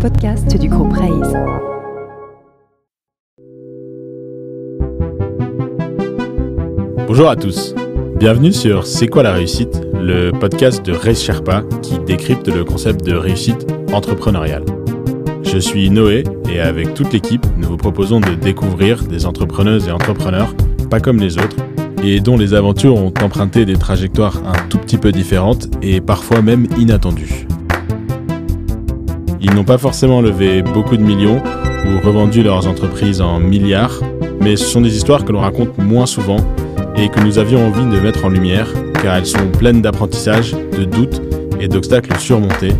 podcast du groupe Raise. Bonjour à tous. Bienvenue sur C'est quoi la réussite, le podcast de Raise Sherpa qui décrypte le concept de réussite entrepreneuriale. Je suis Noé et avec toute l'équipe, nous vous proposons de découvrir des entrepreneuses et entrepreneurs pas comme les autres et dont les aventures ont emprunté des trajectoires un tout petit peu différentes et parfois même inattendues. Ils n'ont pas forcément levé beaucoup de millions ou revendu leurs entreprises en milliards, mais ce sont des histoires que l'on raconte moins souvent et que nous avions envie de mettre en lumière car elles sont pleines d'apprentissage, de doutes et d'obstacles surmontés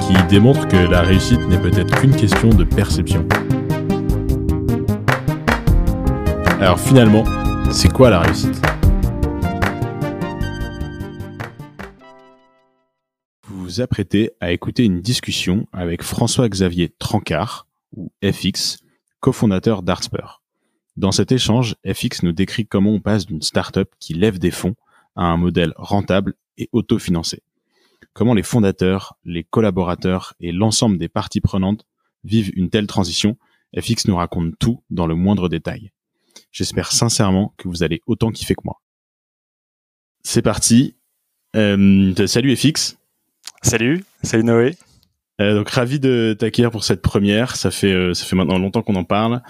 qui démontrent que la réussite n'est peut-être qu'une question de perception. Alors finalement, c'est quoi la réussite? Vous à écouter une discussion avec François-Xavier Trancard, ou FX, cofondateur d'Artspur. Dans cet échange, FX nous décrit comment on passe d'une start-up qui lève des fonds à un modèle rentable et autofinancé. Comment les fondateurs, les collaborateurs et l'ensemble des parties prenantes vivent une telle transition, FX nous raconte tout dans le moindre détail. J'espère sincèrement que vous allez autant kiffer que moi. C'est parti. Euh, salut FX. Salut, salut Noé. Euh, donc ravi de t'accueillir pour cette première. Ça fait euh, maintenant longtemps qu'on en parle.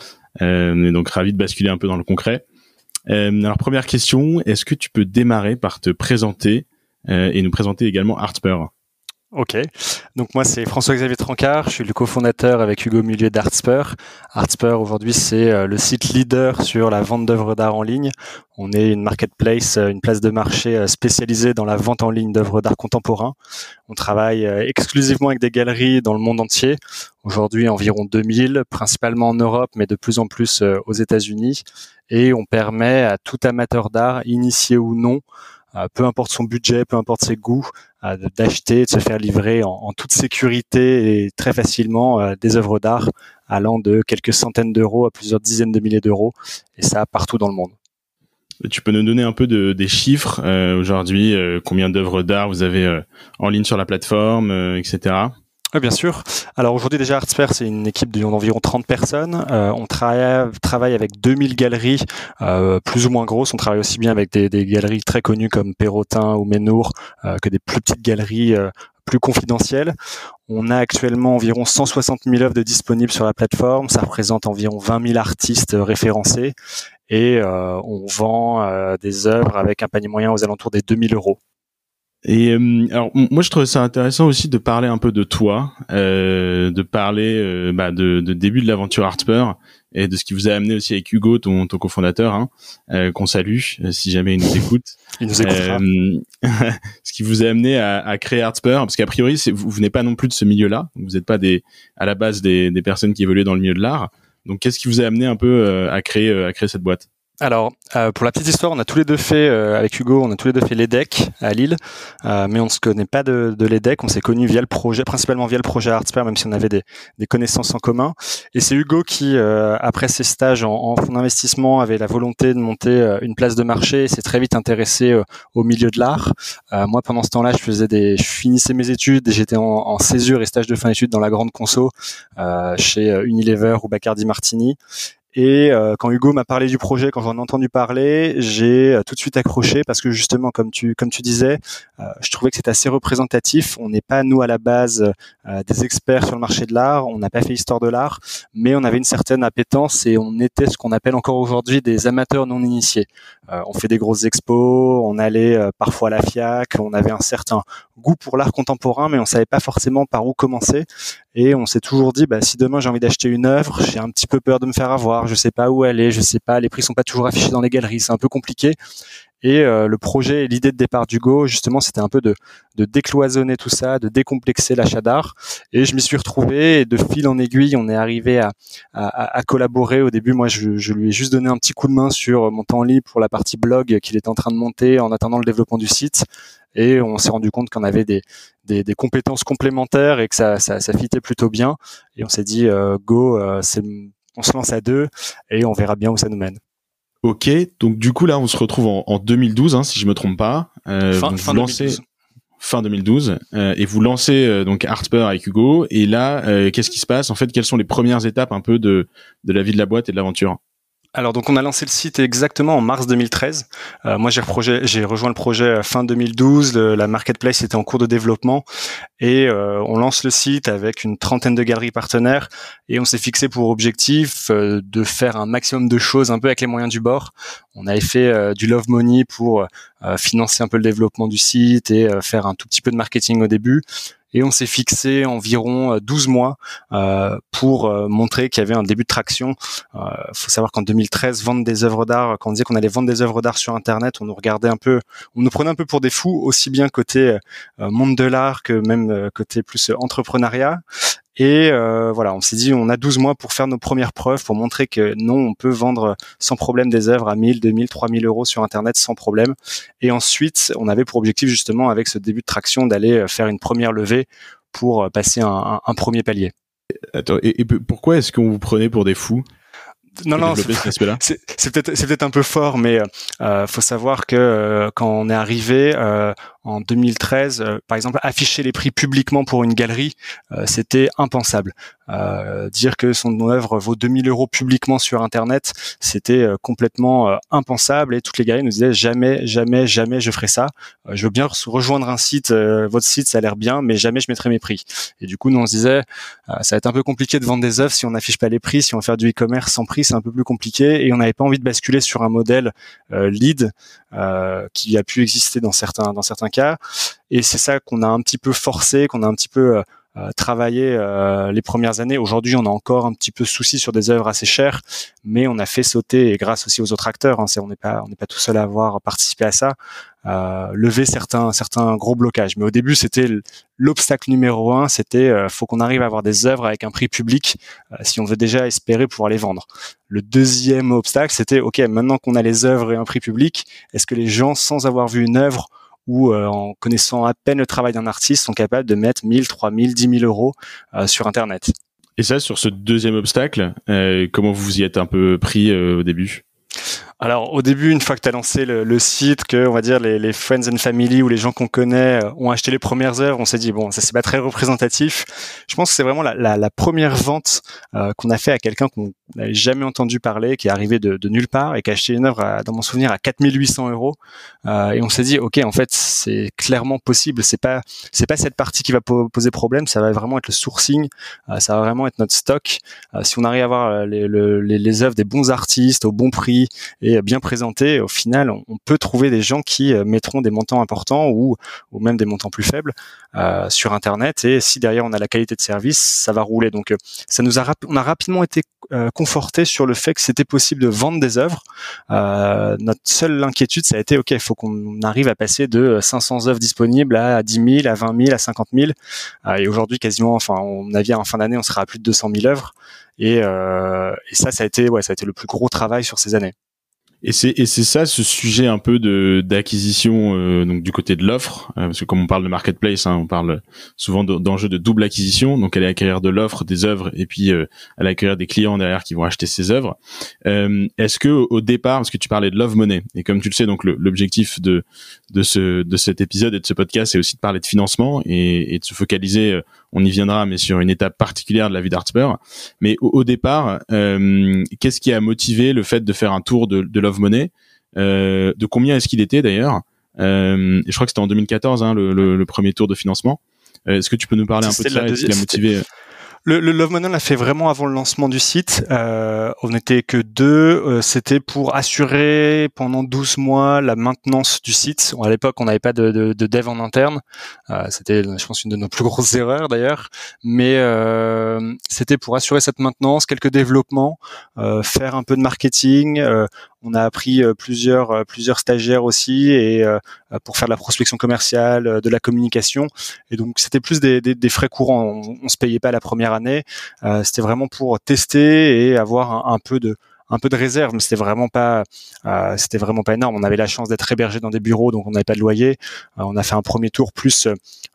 Euh, et donc ravi de basculer un peu dans le concret. Alors première question, est-ce que tu peux démarrer par te présenter et nous présenter également Artspur Ok, donc moi c'est François-Xavier Trancard, je suis le cofondateur avec Hugo Milieu d'Artspur. Artspur aujourd'hui c'est euh, le site leader sur la vente d'œuvres d'art en ligne. On est une marketplace, euh, une place de marché spécialisée dans la vente en ligne d'œuvres d'art contemporain. On travaille exclusivement avec des galeries dans le monde entier. Aujourd'hui environ 2000, principalement en Europe mais de plus en plus aux États-Unis. Et on permet à tout amateur d'art, initié ou non, peu importe son budget, peu importe ses goûts, d'acheter, de se faire livrer en, toute sécurité et très facilement des œuvres d'art allant de quelques centaines d'euros à plusieurs dizaines de milliers d'euros, et ça partout dans le monde. Tu peux nous donner un peu de, des chiffres euh, aujourd'hui, euh, combien d'œuvres d'art vous avez euh, en ligne sur la plateforme, etc. Oui, bien sûr. Alors aujourd'hui déjà Artsper, c'est une équipe d'environ 30 personnes. Euh, on travaille, travaille avec 2000 galeries euh, plus ou moins grosses. On travaille aussi bien avec des, des galeries très connues comme Perrotin ou Ménour euh, que des plus petites galeries euh, plus confidentielles. On a actuellement environ 160 000 œuvres disponibles sur la plateforme. Ça représente environ 20 000 artistes référencés et euh, on vend des œuvres avec un panier moyen aux alentours des 2000 euros. Et euh, alors moi je trouvais ça intéressant aussi de parler un peu de toi, euh, de parler euh, bah, de, de, début de l'aventure Artspur et de ce qui vous a amené aussi avec Hugo, ton, ton cofondateur, hein, euh, qu'on salue si jamais il nous écoute. il nous écoutera. ce qui vous a amené à, à créer Artspur, parce qu'a priori vous, vous venez pas non plus de ce milieu-là, vous n'êtes pas des à la base des, des personnes qui évoluaient dans le milieu de l'art. Donc qu'est-ce qui vous a amené un peu à créer à créer cette boîte? Alors, euh, pour la petite histoire, on a tous les deux fait, euh, avec Hugo, on a tous les deux fait l'EDEC à Lille, euh, mais on ne se connaît pas de, de l'EDEC, on s'est connus via le projet, principalement via le projet Artspur, même si on avait des, connaissances en commun. Et c'est Hugo qui, après ses stages en, en fonds d'investissement, avait la volonté de monter une place de marché et s'est très vite intéressé au milieu de l'art. moi, pendant ce temps-là, je faisais des, je finissais mes études et j'étais en, en, césure et stage de fin d'études dans la grande conso chez Unilever ou Bacardi Martini. Et euh, quand Hugo m'a parlé du projet, quand j'en ai entendu parler, j'ai euh, tout de suite accroché parce que justement, comme tu comme tu disais, euh, je trouvais que c'était assez représentatif. On n'est pas nous à la base des experts sur le marché de l'art, on n'a pas fait histoire de l'art, mais on avait une certaine appétence et on était ce qu'on appelle encore aujourd'hui des amateurs non initiés. On fait des grosses expos, on allait parfois à la FIAC, on avait un certain goût pour l'art contemporain, mais on savait pas forcément par où commencer. Et on s'est toujours dit, bah, si demain j'ai envie d'acheter une œuvre, j'ai un petit peu peur de me faire avoir, je sais pas où elle est, je sais pas, les prix sont pas toujours affichés dans les galeries, c'est un peu compliqué. Et euh, le projet et l'idée de départ d'Hugo, justement, c'était un peu de, de, décloisonner tout ça, de décomplexer l'achat d'art. Et je m'y suis retrouvé. Et de fil en aiguille, on est arrivé à, à, à collaborer. Au début, moi, je, je, lui ai juste donné un petit coup de main sur mon temps libre pour la partie blog qu'il était en train de monter en attendant le développement du site. Et on s'est rendu compte qu'on avait des, des, des, compétences complémentaires et que ça, ça, ça fitait plutôt bien. Et on s'est dit, euh, go, euh, on se lance à deux et on verra bien où ça nous mène. Ok, donc du coup là on se retrouve en, en 2012, hein, si je me trompe pas. Euh, fin, fin 2012. fin 2012 et vous lancez donc Artspur avec Hugo. Et là, qu'est-ce qui se passe? En fait, quelles sont les premières étapes un peu de de la vie de la boîte et de l'aventure? Alors donc on a lancé le site exactement en mars 2013. Euh, moi j'ai, rejoint le projet fin 2012. la marketplace était en cours de développement et euh, on lance le site avec une trentaine de galeries partenaires et on s'est fixé pour objectif euh, de faire un maximum de choses un peu avec les moyens du bord. On avait fait du love money pour financer un peu le développement du site et faire un tout petit peu de marketing au début et on s'est fixé environ 12 euh, mois euh, pour euh, montrer qu'il y avait un début de traction. Il faut savoir qu'en 2013, vendre des œuvres d'art, quand on disait qu'on allait vendre des œuvres d'art sur Internet, on nous regardait un peu, on nous prenait un peu pour des fous, aussi bien côté monde de l'art que même côté plus entrepreneuriat. Et euh, voilà, on s'est dit, on a 12 mois pour faire nos premières preuves, pour montrer que non, on peut vendre sans problème des œuvres à 1000, 2000, 3000 euros sur Internet sans problème. Et ensuite, on avait pour objectif justement, avec ce début de traction, d'aller faire une première levée pour passer un, un, premier palier. Attends, et, pourquoi est-ce qu'on vous prenait pour des fous non, non, c'est peut-être un peu fort, mais euh, faut savoir que euh, quand on est arrivé, euh, en 2013, euh, par exemple, afficher les prix publiquement pour une galerie, euh, c'était impensable. Euh, dire que son œuvre vaut 2000 euros publiquement sur Internet, c'était complètement impensable et toutes les galeries nous disaient jamais, jamais, jamais je ferai ça. je veux bien rejoindre un site, votre site, ça a l'air bien, mais jamais je mettrai mes prix. Et du coup, nous on se disait, ça va être un peu compliqué de vendre des œuvres si on n'affiche pas les prix, si on veut faire du e-commerce sans prix, c'est un peu plus compliqué et on n'avait pas envie de basculer sur un modèle lead qui a pu exister dans certains dans certains cas et c'est ça qu'on a un petit peu forcé, qu'on a un petit peu euh, euh, travaillé euh, les premières années. Aujourd'hui, on a encore un petit peu souci sur des œuvres assez chères, mais on a fait sauter, et grâce aussi aux autres acteurs, hein, on n'est pas tout seul à avoir participé à ça, lever certains certains gros blocages. Mais au début, c'était l'obstacle numéro un, c'était faut qu'on arrive à avoir des œuvres avec un prix public si on veut déjà espérer pouvoir les vendre. Le deuxième obstacle, c'était ok, maintenant qu'on a les œuvres et un prix public, est-ce que les gens, sans avoir vu une œuvre ou euh, en connaissant à peine le travail d'un artiste, sont capables de mettre 1000, 3000, 10 000 euros euh, sur Internet. Et ça, sur ce deuxième obstacle, euh, comment vous y êtes un peu pris au début? Alors au début, une fois que tu as lancé le, site, que on va dire les, les, friends and family ou les gens qu'on connaît ont acheté les premières œuvres, on s'est dit bon, ça c'est pas très représentatif. Je pense que c'est vraiment la, la, la, première vente euh, qu'on a fait à quelqu'un qu'on n'avait jamais entendu parler, qui est arrivé de, de, nulle part et qui a acheté une œuvre, dans mon souvenir, à 4800 euros. Euh, et on s'est dit ok, en fait c'est clairement possible. C'est pas c'est pas cette partie qui va poser problème, ça va vraiment être le sourcing, euh, ça va vraiment être notre stock. si on arrive à avoir les, les, les œuvres des bons artistes au bon prix et bien présenté, au final, on, peut trouver des gens qui euh, mettront des montants importants ou, ou même des montants plus faibles euh, sur Internet. Et si derrière on a la qualité de service, ça va rouler. Donc, euh, ça nous a, on a rapidement été conforté sur le fait que c'était possible de vendre des œuvres. notre seule inquiétude, ça a été, ok, il faut qu'on arrive à passer de 500 œuvres disponibles à 10 000, à 20 000, à 50 000. et aujourd'hui, quasiment, enfin, on a en fin d'année, on sera à plus de 200 000 œuvres. Et, et ça, ça a été, ouais, ça a été le plus gros travail sur ces années. Et c'est et c'est ça ce sujet un peu de d'acquisition euh, donc du côté de l'offre euh, parce que comme on parle de marketplace hein, on parle souvent d'enjeux de, double acquisition donc est acquérir de l'offre des œuvres et puis euh, elle acquérir des clients derrière qui vont acheter ces œuvres. Euh, est-ce que au départ parce que tu parlais de love money et comme tu le sais donc l'objectif de de ce de cet épisode et de ce podcast c'est aussi de parler de financement et, et de se focaliser on y viendra, mais sur une étape particulière de la vie d'Artspur. Mais au, départ, euh, qu'est-ce qui a motivé le fait de faire un tour de, de Love Money? Euh, De combien est-ce qu'il était d'ailleurs? Euh, Je crois que c'était en 2014 hein, le, le, le, premier tour de financement. Est-ce que tu peux nous parler un peu de ça et ce qui a motivé le, le Love Money, on l'a fait vraiment avant le lancement du site. Euh, on n'était que deux. Euh, c'était pour assurer pendant 12 mois la maintenance du site. À l'époque, on n'avait pas de, de, de, dev en interne. Euh, c'était, je pense, une de nos plus grosses erreurs d'ailleurs. Mais c'était pour assurer cette maintenance, quelques développements, faire un peu de marketing, on a appris euh, plusieurs euh, plusieurs stagiaires aussi et euh, pour faire de la prospection commerciale, de la communication. Et donc c'était plus des, frais courants. On, on se payait pas la première année. c'était vraiment pour tester et avoir un, peu de un peu de réserve, mais c'était vraiment pas, c'était vraiment pas énorme. On avait la chance d'être hébergé dans des bureaux, donc on n'avait pas de loyer. on a fait un premier tour plus,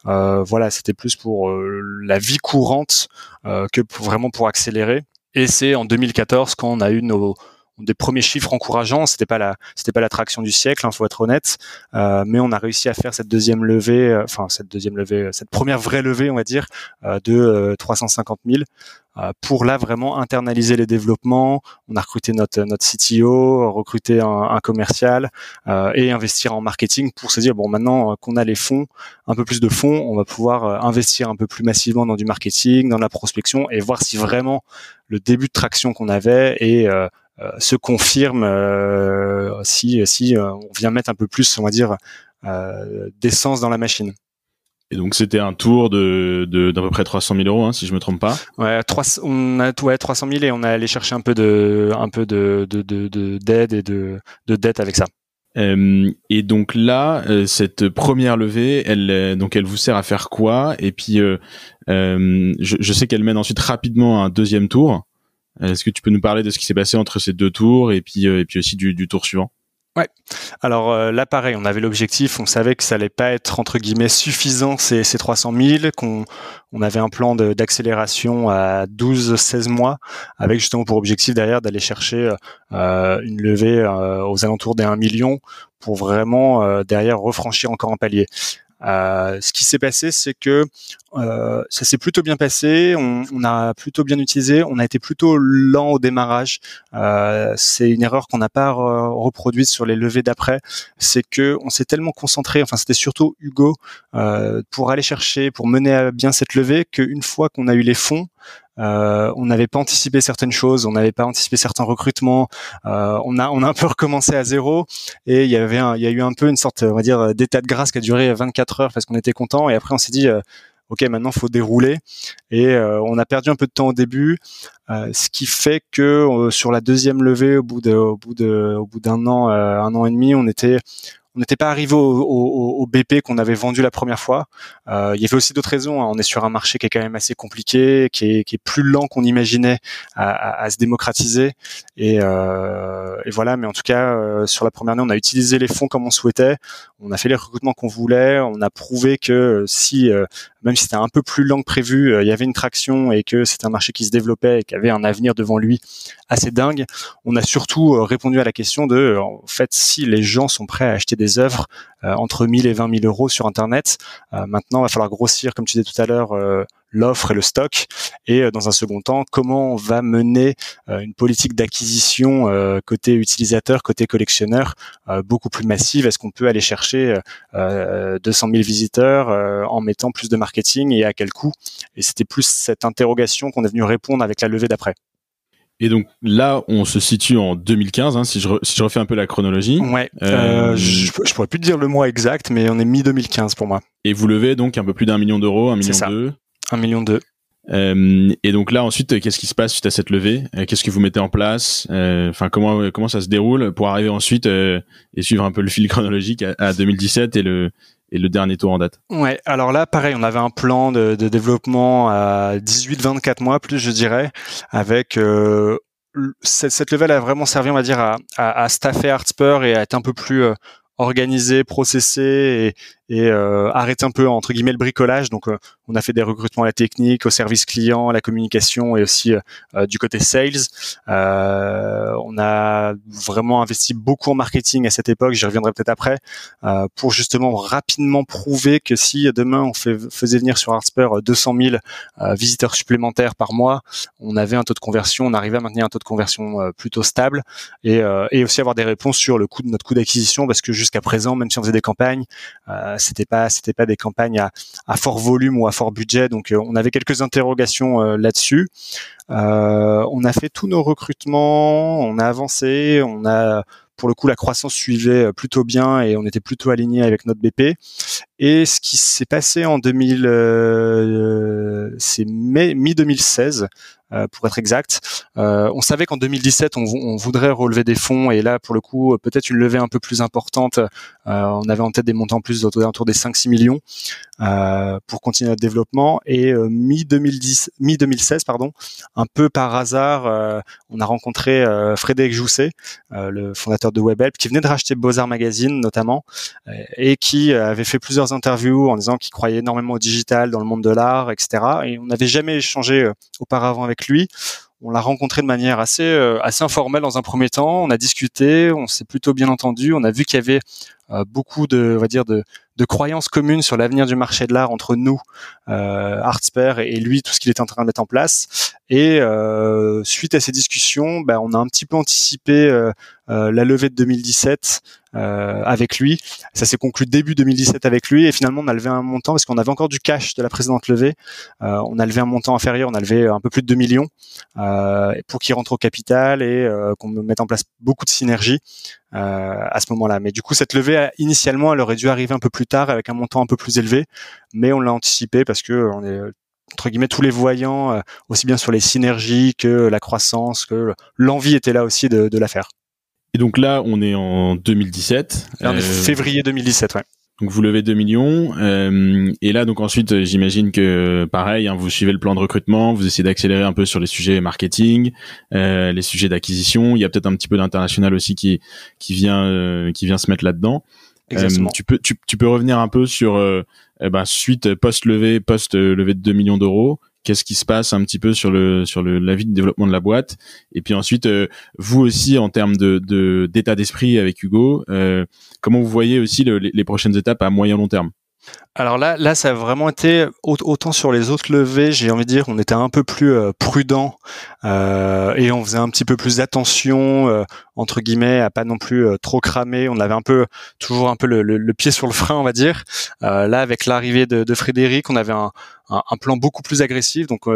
voilà, c'était plus pour la vie courante que vraiment pour accélérer. Et c'est en 2014 quand on a eu nos, des premiers chiffres encourageants. C'était pas la, c'était pas l'attraction du siècle, hein, faut être honnête. Euh, mais on a réussi à faire cette deuxième levée, euh, enfin cette deuxième levée, cette première vraie levée, on va dire, de 350 000 pour là vraiment internaliser les développements. On a recruté notre notre CTO, recruté un, un commercial et investir en marketing pour se dire bon maintenant qu'on a les fonds, un peu plus de fonds, on va pouvoir investir un peu plus massivement dans du marketing, dans la prospection et voir si vraiment le début de traction qu'on avait et euh, euh, se confirme euh, si si on vient mettre un peu plus, on va dire, d'essence dans la machine. Et donc c'était un tour de d'à peu près 300 000 euros, hein, si je me trompe pas. Ouais, 3, on a ouais, 300 000 et on a allé chercher un peu de un peu de d'aide et de de dette avec ça. Euh, et donc là, euh, cette première levée, elle, euh, donc elle vous sert à faire quoi? Et puis, je, je, sais qu'elle mène ensuite rapidement un deuxième tour. Est-ce que tu peux nous parler de ce qui s'est passé entre ces deux tours et puis, et puis aussi du, du tour suivant? Ouais. Alors euh, là, pareil, on avait l'objectif, on savait que ça allait pas être entre guillemets suffisant ces, ces 300 000, qu'on on avait un plan d'accélération à 12-16 mois, avec justement pour objectif derrière d'aller chercher euh, une levée euh, aux alentours des 1 million pour vraiment euh, derrière refranchir encore un palier. Euh, ce qui s'est passé, c'est que euh, ça s'est plutôt bien passé. On, on, a plutôt bien utilisé. On a été plutôt lent au démarrage. Euh, c'est une erreur qu'on n'a pas reproduite sur les levées d'après. C'est que on s'est tellement concentré. Enfin, c'était surtout Hugo euh, pour aller chercher, pour mener à bien cette levée, qu'une fois qu'on a eu les fonds, on n'avait pas anticipé certaines choses, on n'avait pas anticipé certains recrutements. Euh, on a on a un peu recommencé à zéro et il y avait il y a eu un peu une sorte on va dire d'état de grâce qui a duré 24 heures parce qu'on était content et après on s'est dit euh, ok maintenant faut dérouler et on a perdu un peu de temps au début ce qui fait que sur la deuxième levée au bout de au bout de au bout d'un an un an et demi on était on n'était pas arrivé au, BP qu'on avait vendu la première fois. Euh, il y avait aussi d'autres raisons. Hein. On est sur un marché qui est quand même assez compliqué, qui est, plus lent qu'on imaginait à, se démocratiser. Euh, et, voilà. Mais en tout cas, euh, sur la première année, on a utilisé les fonds comme on souhaitait. On a fait les recrutements qu'on voulait. On a prouvé que si, même si c'était un peu plus lent que prévu, il y avait une traction et que c'était un marché qui se développait et qui avait un avenir devant lui assez dingue. On a surtout répondu à la question de, en fait, si les gens sont prêts à acheter des des œuvres euh, entre 1000 et 20 000 euros sur Internet. Euh, maintenant, il va falloir grossir, comme tu disais tout à l'heure, euh, l'offre et le stock. Et dans un second temps comment on va mener une politique d'acquisition côté utilisateur côté collectionneur beaucoup plus massive? Est-ce qu'on peut aller chercher 200 000 visiteurs en mettant plus de marketing et à quel coût? Et c'était plus cette interrogation qu'on est venu répondre avec la levée d'après et donc là, on se situe en 2015, hein, si, je si, je refais un peu la chronologie. Ouais. Euh, euh je, je, pourrais plus te dire le mois exact, mais on est mi 2015 pour moi. Et vous levez donc un peu plus d'un million d'euros, un million deux. Un million deux. Euh, et donc là ensuite, qu'est-ce qui se passe suite à cette levée? Qu'est-ce que vous mettez en place? Enfin, comment comment ça se déroule pour arriver ensuite et suivre un peu le fil chronologique à, à 2017 et le et le dernier tour en date. Ouais, alors là, pareil, on avait un plan de, de développement à 18-24 mois, plus je dirais, avec euh, cette, cette level a vraiment servi, on va dire, à, à, à staffer et à être un peu plus euh, organisé, processé et, euh, arrêter un peu entre guillemets le bricolage. Donc, euh, on a fait des recrutements à la technique, au service client, à la communication et aussi euh, du côté sales. on a vraiment investi beaucoup en marketing à cette époque. J'y reviendrai peut-être après pour justement rapidement prouver que si demain on faisait venir sur Artspur 200 000 visiteurs supplémentaires par mois, on avait un taux de conversion, on arrivait à maintenir un taux de conversion plutôt stable et, et aussi avoir des réponses sur le coût de notre coût d'acquisition parce que jusqu'à présent, même si on faisait des campagnes, euh, c'était pas pas des campagnes à, à, fort volume ou à fort budget. Donc euh, on avait quelques interrogations euh, là-dessus. Euh, on a fait tous nos recrutements, on a avancé, on a pour le coup, la croissance suivait plutôt bien et on était plutôt aligné avec notre BP. Et ce qui s'est passé en 2000, euh, c'est mi 2016, euh, pour être exact. Euh, on savait qu'en 2017, on, voudrait relever des fonds et là, pour le coup, peut-être une levée un peu plus importante. On avait en tête des montants plus autour des 5-6 millions pour continuer notre développement. Et mi 2010, mi 2016, pardon, un peu par hasard, on a rencontré Frédéric Jousset, le fondateur de WebHelp, qui venait de racheter Beaux-Arts Magazine notamment, et qui avait fait plusieurs interviews en disant qu'il croyait énormément au digital dans le monde de l'art, etc. Et on n'avait jamais échangé auparavant avec lui. on l'a rencontré de manière assez assez informelle dans un premier temps. On a discuté, on s'est plutôt bien entendu. On a vu qu'il y avait beaucoup de, on va dire, de, croyances communes sur l'avenir du marché de l'art entre nous, euh, Artsper et, lui, tout ce qu'il était en train de mettre en place. Et euh, suite à ces discussions, ben, on a un petit peu anticipé euh, euh la levée de 2017 euh, avec lui. Ça s'est conclu début 2017 avec lui et finalement on a levé un montant parce qu'on avait encore du cash de la précédente levée. Euh, on a levé un montant inférieur, on a levé un peu plus de 2 millions pour qu'il rentre au capital et qu'on mette en place beaucoup de synergies à ce moment-là. Mais du coup cette levée initialement elle aurait dû arriver un peu plus tard avec un montant un peu plus élevé, mais on l'a anticipé parce que on est entre guillemets tous les voyants, euh, aussi bien sur les synergies que la croissance, que l'envie était là aussi de, la faire. Et donc là, on est en 2017. En euh, février 2017, ouais. Donc vous levez 2 millions euh, et là donc ensuite j'imagine que pareil hein, vous suivez le plan de recrutement, vous essayez d'accélérer un peu sur les sujets marketing, les sujets d'acquisition, il y a peut-être un petit peu d'international aussi qui qui vient qui vient se mettre là-dedans. Euh, tu peux tu, tu, peux revenir un peu sur euh, eh ben, suite post levée post levée de 2 millions d'euros qu'est-ce qui se passe un petit peu sur le sur le la vie de développement de la boîte. Et puis ensuite euh, vous aussi en termes de d'état d'esprit avec Hugo comment vous voyez aussi les prochaines étapes à moyen long terme? Alors là, là, ça a vraiment été autant sur les autres levées, j'ai envie de dire, on était un peu plus euh, prudent euh, et on faisait un petit peu plus attention euh, entre guillemets à pas non plus trop cramer. On avait un peu toujours un peu le, pied sur le frein, on va dire. là, avec l'arrivée de, Frédéric, on avait un, plan beaucoup plus agressif. Donc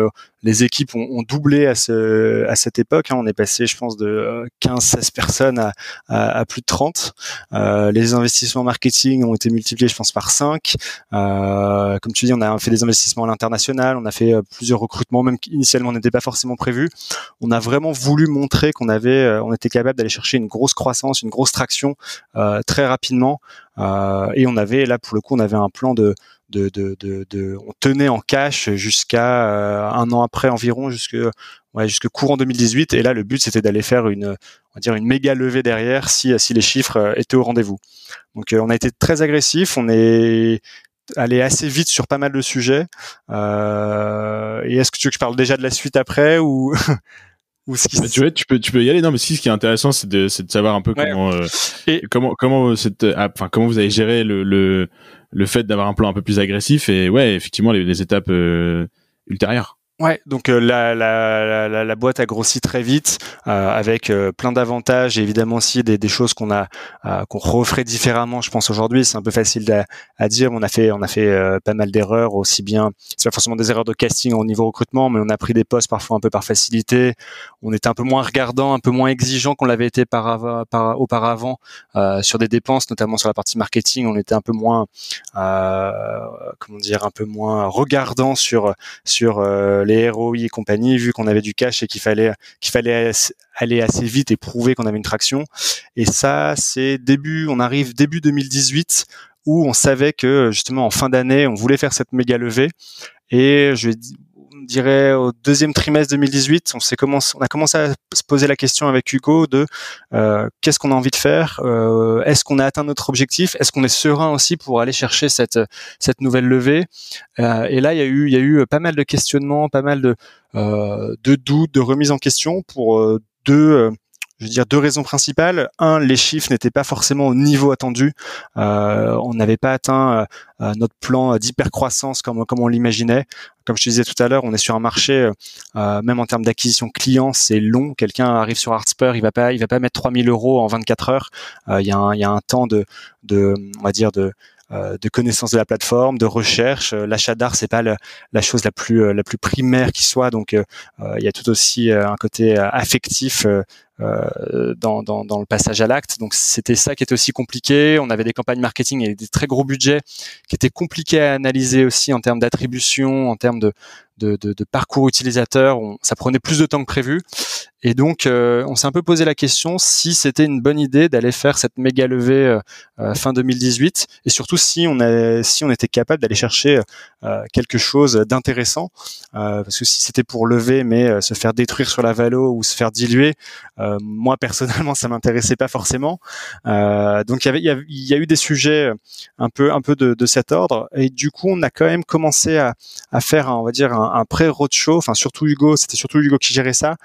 les équipes ont, doublé à, ce, à cette époque. Hein. On est passé, je pense, de 15-16 euh, personnes à, plus de 30. Euh, les investissements marketing ont été multipliés, je pense, par 5. Euh, comme tu dis, on a fait des investissements à l'international, on a fait euh, plusieurs recrutements, même initialement n'était pas forcément prévu. On a vraiment voulu montrer qu'on avait, on était capable d'aller chercher une grosse croissance, une grosse traction très rapidement. et on avait là, pour le coup, on avait un plan de de, de, de, de, on tenait en cash jusqu'à euh, un an après environ, jusque ouais, jusque courant 2018. Et là, le but c'était d'aller faire une, on va dire une méga levée derrière si si les chiffres euh, étaient au rendez-vous. Donc euh, on a été très agressif, on est allé assez vite sur pas mal de sujets. Euh, et est-ce que tu veux que je parle déjà de la suite après ou ou ce qui... tu, vois, tu peux tu peux y aller non mais si ce qui est intéressant c'est de c'est de savoir un peu comment et... comment comment cette enfin comment vous avez géré le, le le fait d'avoir un plan un peu plus agressif et ouais, effectivement les, les étapes euh, ultérieures. Ouais, donc euh, la, la, la, la, boîte a grossi très vite euh, avec euh, plein d'avantages et évidemment aussi des, des choses qu'on a qu'on referait différemment. Je pense aujourd'hui, c'est un peu facile à, à, dire. On a fait on a fait pas mal d'erreurs aussi bien. C'est pas forcément des erreurs de casting au niveau recrutement, mais on a pris des postes parfois un peu par facilité. On était un peu moins regardant, un peu moins exigeant qu'on l'avait été par, par, auparavant sur des dépenses, notamment sur la partie marketing. On était un peu moins comment dire, un peu moins regardant sur sur les ROI et compagnie, vu qu'on avait du cash et qu'il fallait qu'il fallait aller assez vite et prouver qu'on avait une traction. Et ça, c'est début, on arrive début 2018 où on savait que justement en fin d'année, on voulait faire cette méga levée. Et je dirais au deuxième trimestre 2018, on, commencé, on a commencé à se poser la question avec Hugo de euh, qu'est-ce qu'on a envie de faire, euh, est-ce qu'on a atteint notre objectif, est-ce qu'on est serein aussi pour aller chercher cette cette nouvelle levée. Euh, et là, il y a eu il y a eu pas mal de questionnements, pas mal de de doutes, de remises en question pour deux je veux dire deux raisons principales. Un, les chiffres n'étaient pas forcément au niveau attendu. Euh, on n'avait pas atteint euh, notre plan d'hypercroissance comme comme on l'imaginait. Comme je te disais tout à l'heure, on est sur un marché, euh, même en termes d'acquisition client, c'est long. Quelqu'un arrive sur Artspur, il va pas, il va pas mettre 3000 euros en 24 heures. Il y, a un, y a un temps de, de, on va dire de de connaissance de la plateforme, de recherche. L'achat d'art, c'est pas la chose la plus la plus primaire qui soit. Donc, il y a tout aussi un côté affectif euh, dans, dans, dans, le passage à l'acte. Donc c'était ça qui était aussi compliqué. On avait des campagnes marketing et des très gros budgets qui étaient compliqués à analyser aussi en termes d'attribution, en termes de, de, de, de parcours utilisateur. On, ça prenait plus de temps que prévu. Et donc, euh, on s'est un peu posé la question si c'était une bonne idée d'aller faire cette méga levée euh, euh fin 2018, et surtout si on a, si on était capable d'aller chercher euh, quelque chose d'intéressant, parce que si c'était pour lever mais se faire détruire sur la valo ou se faire diluer, moi personnellement ça m'intéressait pas forcément. donc il y il y, a, eu des sujets un peu, un peu de, de, cet ordre, et du coup on a quand même commencé à, à faire, on va dire un un pré-roadshow, enfin surtout Hugo, c'était surtout Hugo qui gérait ça,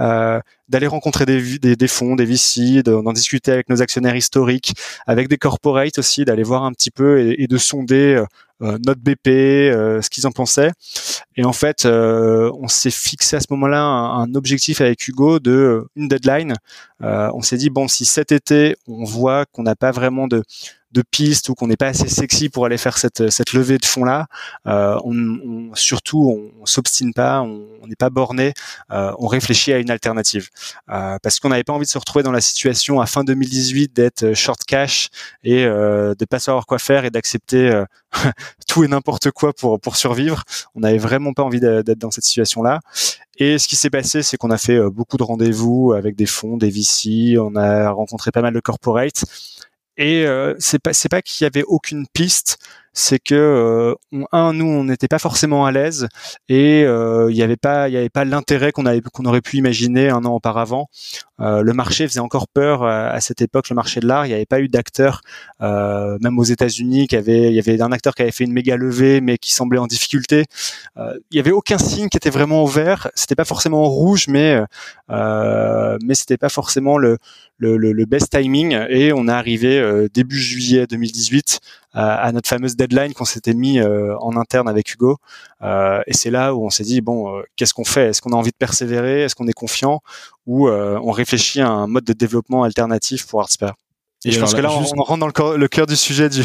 euh, d'aller rencontrer des, fonds, des VC, d'en discuter avec nos actionnaires historiques, avec des corporates aussi, d'aller voir un petit peu et, de sonder euh, euh, notre BP, ce qu'ils en pensaient. Et en fait, on s'est fixé à ce moment-là un, objectif avec Hugo de une deadline. on s'est dit bon, si cet été on voit qu'on n'a pas vraiment de de pistes ou qu'on n'est pas assez sexy pour aller faire cette, cette levée de fonds là, euh, on, on, surtout on, s'obstine pas, on n'est pas borné, euh, on réfléchit à une alternative euh, parce qu'on n'avait pas envie de se retrouver dans la situation à fin 2018 d'être short cash et euh, de pas savoir quoi faire et d'accepter euh, tout et n'importe quoi pour pour survivre. On n'avait vraiment pas envie d'être dans cette situation là. Et ce qui s'est passé, c'est qu'on a fait beaucoup de rendez-vous avec des fonds, des VC, on a rencontré pas mal de corporates et euh, c'est pas c'est pas qu'il y avait aucune piste, c'est que euh, un nous on n'était pas forcément à l'aise et euh, il y avait pas il y avait pas l'intérêt qu'on avait qu'on aurait pu imaginer un an auparavant. le marché faisait encore peur à cette époque, le marché de l'art. Il n'y avait pas eu d'acteur, même aux États-Unis, qui avait il y avait un acteur qui avait fait une méga levée mais qui semblait en difficulté. il y avait aucun signe qui était vraiment ouvert. C'était pas forcément rouge, mais mais c'était pas forcément le le, le, best timing et on est arrivé euh, début juillet 2018 à, notre fameuse deadline qu'on s'était mis euh, en interne avec Hugo. Euh, et c'est là où on s'est dit bon, qu'est-ce qu'on fait? Est-ce qu'on a envie de persévérer? Est-ce qu'on est confiant? Ou on réfléchit à un mode de développement alternatif pour Artsper et, je pense que là, on, rentre dans le, cœur du sujet du,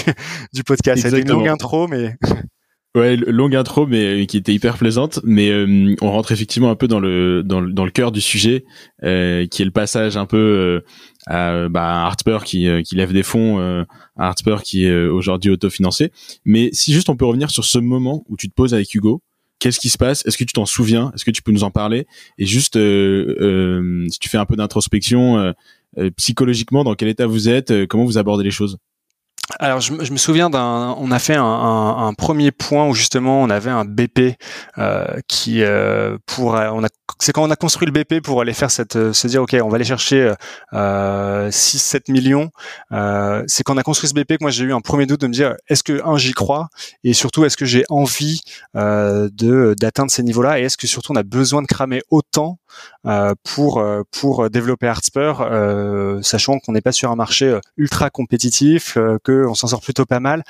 du podcast. C'était une longue intro, mais Ouais, longue intro, mais euh, qui était hyper plaisante. Mais euh, on rentre effectivement un peu dans le dans le, dans le cœur du sujet, euh, qui est le passage un peu euh, à, bah, qui qui lève des fonds, à Artspur qui est aujourd'hui autofinancé. Mais si juste on peut revenir sur ce moment où tu te poses avec Hugo, qu'est-ce qui se passe? Est-ce que tu t'en souviens? Est-ce que tu peux nous en parler? Et juste si tu fais un peu d'introspection psychologiquement, dans quel état vous êtes? Comment vous abordez les choses? Alors je, je, me souviens d'un, on a fait un, un, un, premier point où justement on avait un BP euh, qui euh, pour, on a, c'est quand on a construit le BP pour aller faire cette, euh, se dire ok on va aller chercher euh, 6-7 millions. Euh, c'est quand on a construit ce BP que moi j'ai eu un premier doute de me dire est-ce que un j'y crois? Et surtout est-ce que j'ai envie euh, de d'atteindre ces niveaux-là? Et est-ce que surtout on a besoin de cramer autant euh, pour pour développer Artspur, sachant qu'on n'est pas sur un marché ultra compétitif que on s'en sort plutôt pas mal.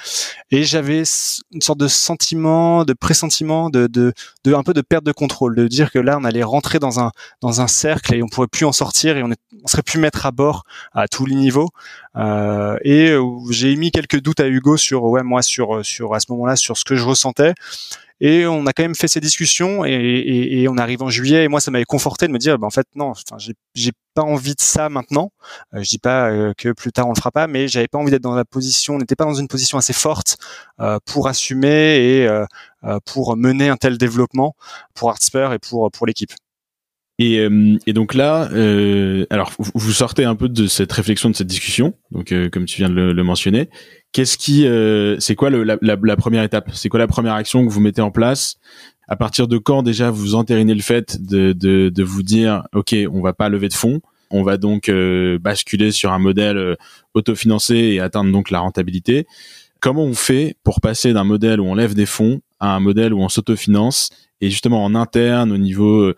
Et j'avais une sorte de sentiment, de pressentiment, de, de, de, un peu de perte de contrôle, de dire que là, on allait rentrer dans un dans un cercle et on pourrait plus en sortir et on, est, on serait plus mettre à bord à tous les niveaux. Euh, et j'ai mis quelques doutes à Hugo sur ouais moi sur sur à ce moment-là sur ce que je ressentais. Et on a quand même fait ces discussions et, et, et on arrive en juillet et moi ça m'avait conforté de me dire bah, en fait non, enfin j'ai pas envie de ça maintenant. Euh, je dis pas euh, que plus tard on le fera pas, mais j'avais pas envie d'être dans la position, on n'était pas dans une position assez forte euh, pour assumer et euh, euh, pour mener un tel développement pour Artsper et pour pour l'équipe. Et, et, donc là, alors vous sortez un peu de cette réflexion, de cette discussion, donc comme tu viens de le, le mentionner. Qu'est-ce qui, euh, c'est quoi le, la, la, la, première étape? C'est quoi la première action que vous mettez en place? À partir de quand déjà vous entérinez le fait de, de, de vous dire, ok, on va pas lever de fonds, on va donc basculer sur un modèle autofinancé et atteindre donc la rentabilité? Comment on fait pour passer d'un modèle où on lève des fonds à un modèle où on s'autofinance et justement en interne au niveau euh,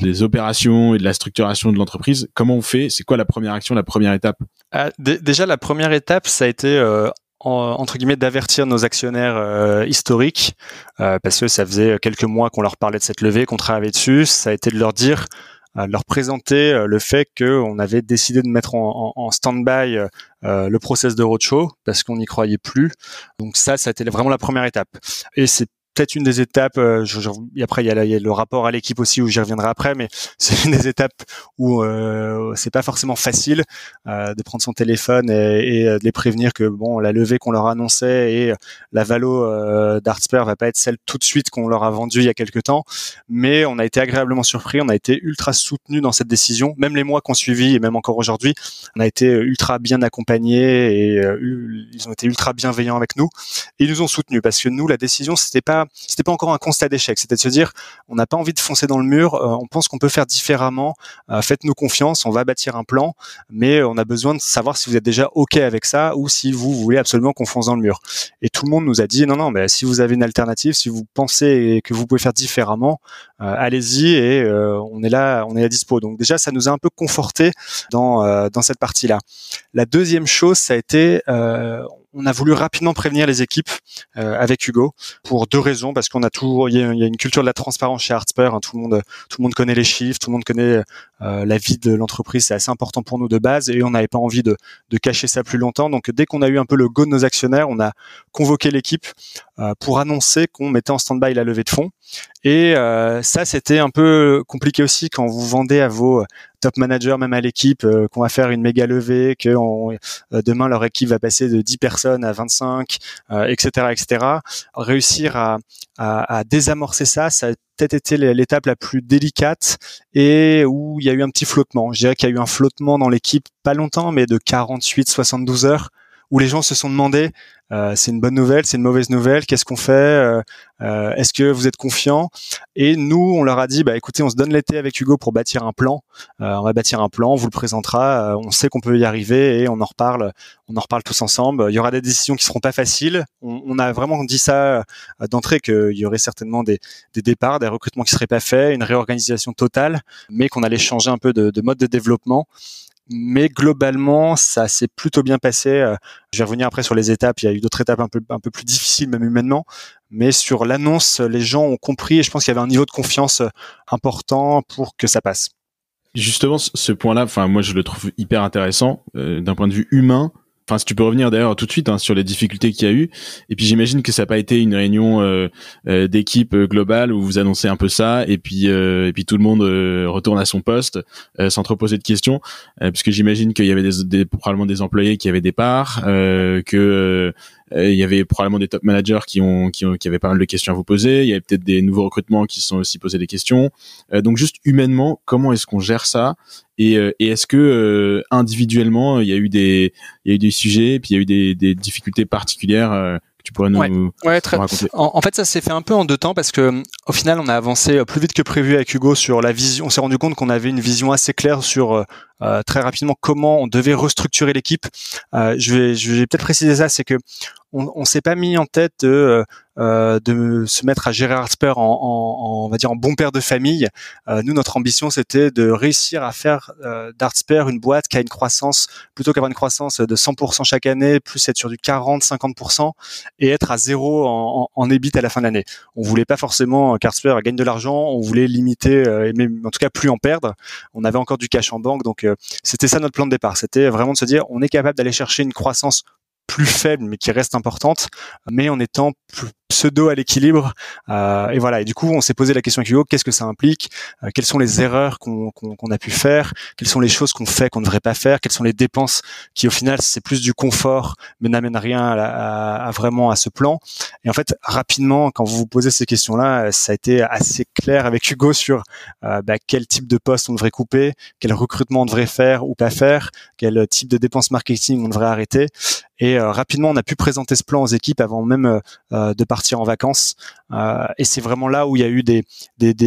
des opérations et de la structuration de l'entreprise, comment on fait? C'est quoi la première action, la première étape? Ah, Déjà, la première étape, ça a été euh, entre guillemets d'avertir nos actionnaires euh, historiques parce que ça faisait quelques mois qu'on leur parlait de cette levée, qu'on travaillait dessus. Ça a été de leur dire leur présenter le fait qu'on avait décidé de mettre en, stand-by le process de roadshow parce qu'on n'y croyait plus. Donc ça, ça a été vraiment la première étape. Et c'est peut-être une des étapes. Euh, après, il y, a, il y, a, le rapport à l'équipe aussi où j'y reviendrai après, mais c'est une des étapes où euh, c'est pas forcément facile euh, de prendre son téléphone et, et, de les prévenir que bon, la levée qu'on leur annonçait et la valo euh, d'Artsper va pas être celle tout de suite qu'on leur a vendue il y a quelques temps, mais on a été agréablement surpris, on a été ultra soutenu dans cette décision. Même les mois qu'on suivi et même encore aujourd'hui, on a été ultra bien accompagnés et euh, ils ont été ultra bienveillants avec nous ils nous ont soutenus parce que nous, la décision, c'était pas c'était pas encore un constat d'échec. C'était de se dire, on n'a pas envie de foncer dans le mur. on pense qu'on peut faire différemment. Faites-nous confiance. On va bâtir un plan, mais on a besoin de savoir si vous êtes déjà ok avec ça ou si vous, voulez absolument qu'on fonce dans le mur. Et tout le monde nous a dit, non, non, mais si vous avez une alternative, si vous pensez que vous pouvez faire différemment, allez-y et on est là, on est à dispo. Donc déjà, ça nous a un peu conforté dans dans cette partie-là. La deuxième chose, ça a été, euh, on a voulu rapidement prévenir les équipes euh, avec Hugo pour deux raisons. Parce qu'on a toujours il y, a, une culture de la transparence chez Artsper hein, tout le monde tout le monde connaît les chiffres tout le monde connaît euh, la vie de l'entreprise c'est assez important pour nous de base et on n'avait pas envie de, de, cacher ça plus longtemps donc dès qu'on a eu un peu le go de nos actionnaires on a convoqué l'équipe euh, pour annoncer qu'on mettait en stand-by la levée de fonds et euh, ça c'était un peu compliqué aussi quand vous vendez à vos top managers même à l'équipe qu'on va faire une méga levée que demain leur équipe va passer de 10 personnes à 25, etc., etc. Réussir à, à, désamorcer ça, ça a peut-être été l'étape la plus délicate et où il y a eu un petit flottement. Je dirais qu'il y a eu un flottement dans l'équipe, pas longtemps, mais de 48-72 heures, où les gens se sont demandé euh, c'est une bonne nouvelle, c'est une mauvaise nouvelle, qu'est-ce qu'on fait euh, euh, Est-ce que vous êtes confiant Et nous, on leur a dit, bah écoutez, on se donne l'été avec Hugo pour bâtir un plan. on va bâtir un plan, on vous le présentera. on sait qu'on peut y arriver et on en reparle. On en reparle tous ensemble. Il y aura des décisions qui seront pas faciles. On, a vraiment dit ça d'entrée qu'il y aurait certainement des, des, départs, des recrutements qui seraient pas faits, une réorganisation totale, mais qu'on allait changer un peu de mode de développement mais globalement, ça s'est plutôt bien passé. Euh, je vais revenir après sur les étapes. Il y a eu d'autres étapes un peu, plus difficiles, même humainement. Mais sur l'annonce, les gens ont compris et je pense qu'il y avait un niveau de confiance euh, important pour que ça passe. Justement, ce point-là, enfin, moi, je le trouve hyper intéressant euh, d'un point de vue humain. Enfin, si tu peux revenir d'ailleurs tout de suite hein, sur les difficultés qu'il y a eu. Et puis j'imagine que ça n'a pas été une réunion euh, euh d'équipe euh, globale où vous annoncez un peu ça et puis euh, et puis tout le monde retourne à son poste sans trop poser de questions, puisque j'imagine qu'il y avait des, des, probablement des employés qui avaient des parts, que euh, il y avait probablement des top managers qui ont, qui ont qui avaient pas mal de questions à vous poser. Il y avait peut-être des nouveaux recrutements qui sont aussi posés des questions. Euh, donc juste humainement, comment est-ce qu'on gère ça? Et, euh, et est-ce que individuellement il y a eu des il y a eu des sujets puis il y a eu des, des difficultés particulières tu pourrais nous, ouais, très... raconter? en, fait, ça s'est fait un peu en deux temps parce que au final, on a avancé plus vite que prévu avec Hugo sur la vision. On s'est rendu compte qu'on avait une vision assez claire sur euh, euh très rapidement comment on devait restructurer l'équipe. Euh, je vais, je vais peut-être préciser ça, c'est que on, on s'est pas mis en tête de, euh, euh de se mettre à gérer Artsper en, en, on va dire en bon père de famille. Euh, nous, notre ambition, c'était de réussir à faire euh, une boîte qui a une croissance plutôt qu'avoir une croissance de 100% chaque année, plus être sur du 40-50% et être à zéro en, en, EBIT à la fin de l'année. On voulait pas forcément qu'Artsper gagne de l'argent, on voulait limiter, euh, mais en tout cas plus en perdre. On avait encore du cash en banque, donc c'était ça notre plan de départ. C'était vraiment de se dire, on est capable d'aller chercher une croissance plus faible mais qui reste importante, mais en étant plus pseudo à l'équilibre. Euh, et voilà. Et du coup, on s'est posé la question avec Hugo qu'est-ce que ça implique? Euh, Quelles sont les erreurs qu'on a pu faire? Quelles sont les choses qu'on fait qu'on ne devrait pas faire? Quelles sont les dépenses qui, au final, c'est plus du confort, mais n'amènent rien à, vraiment à ce plan? Et en fait, rapidement, quand vous vous posez ces questions-là, ça a été assez clair avec Hugo sur euh, bah, quel type de poste on devrait couper, quel recrutement on devrait faire ou pas faire, quel type de dépenses marketing on devrait arrêter. Et euh, rapidement, on a pu présenter ce plan aux équipes avant même de partir en vacances. Euh, et c'est vraiment là où il y a eu des,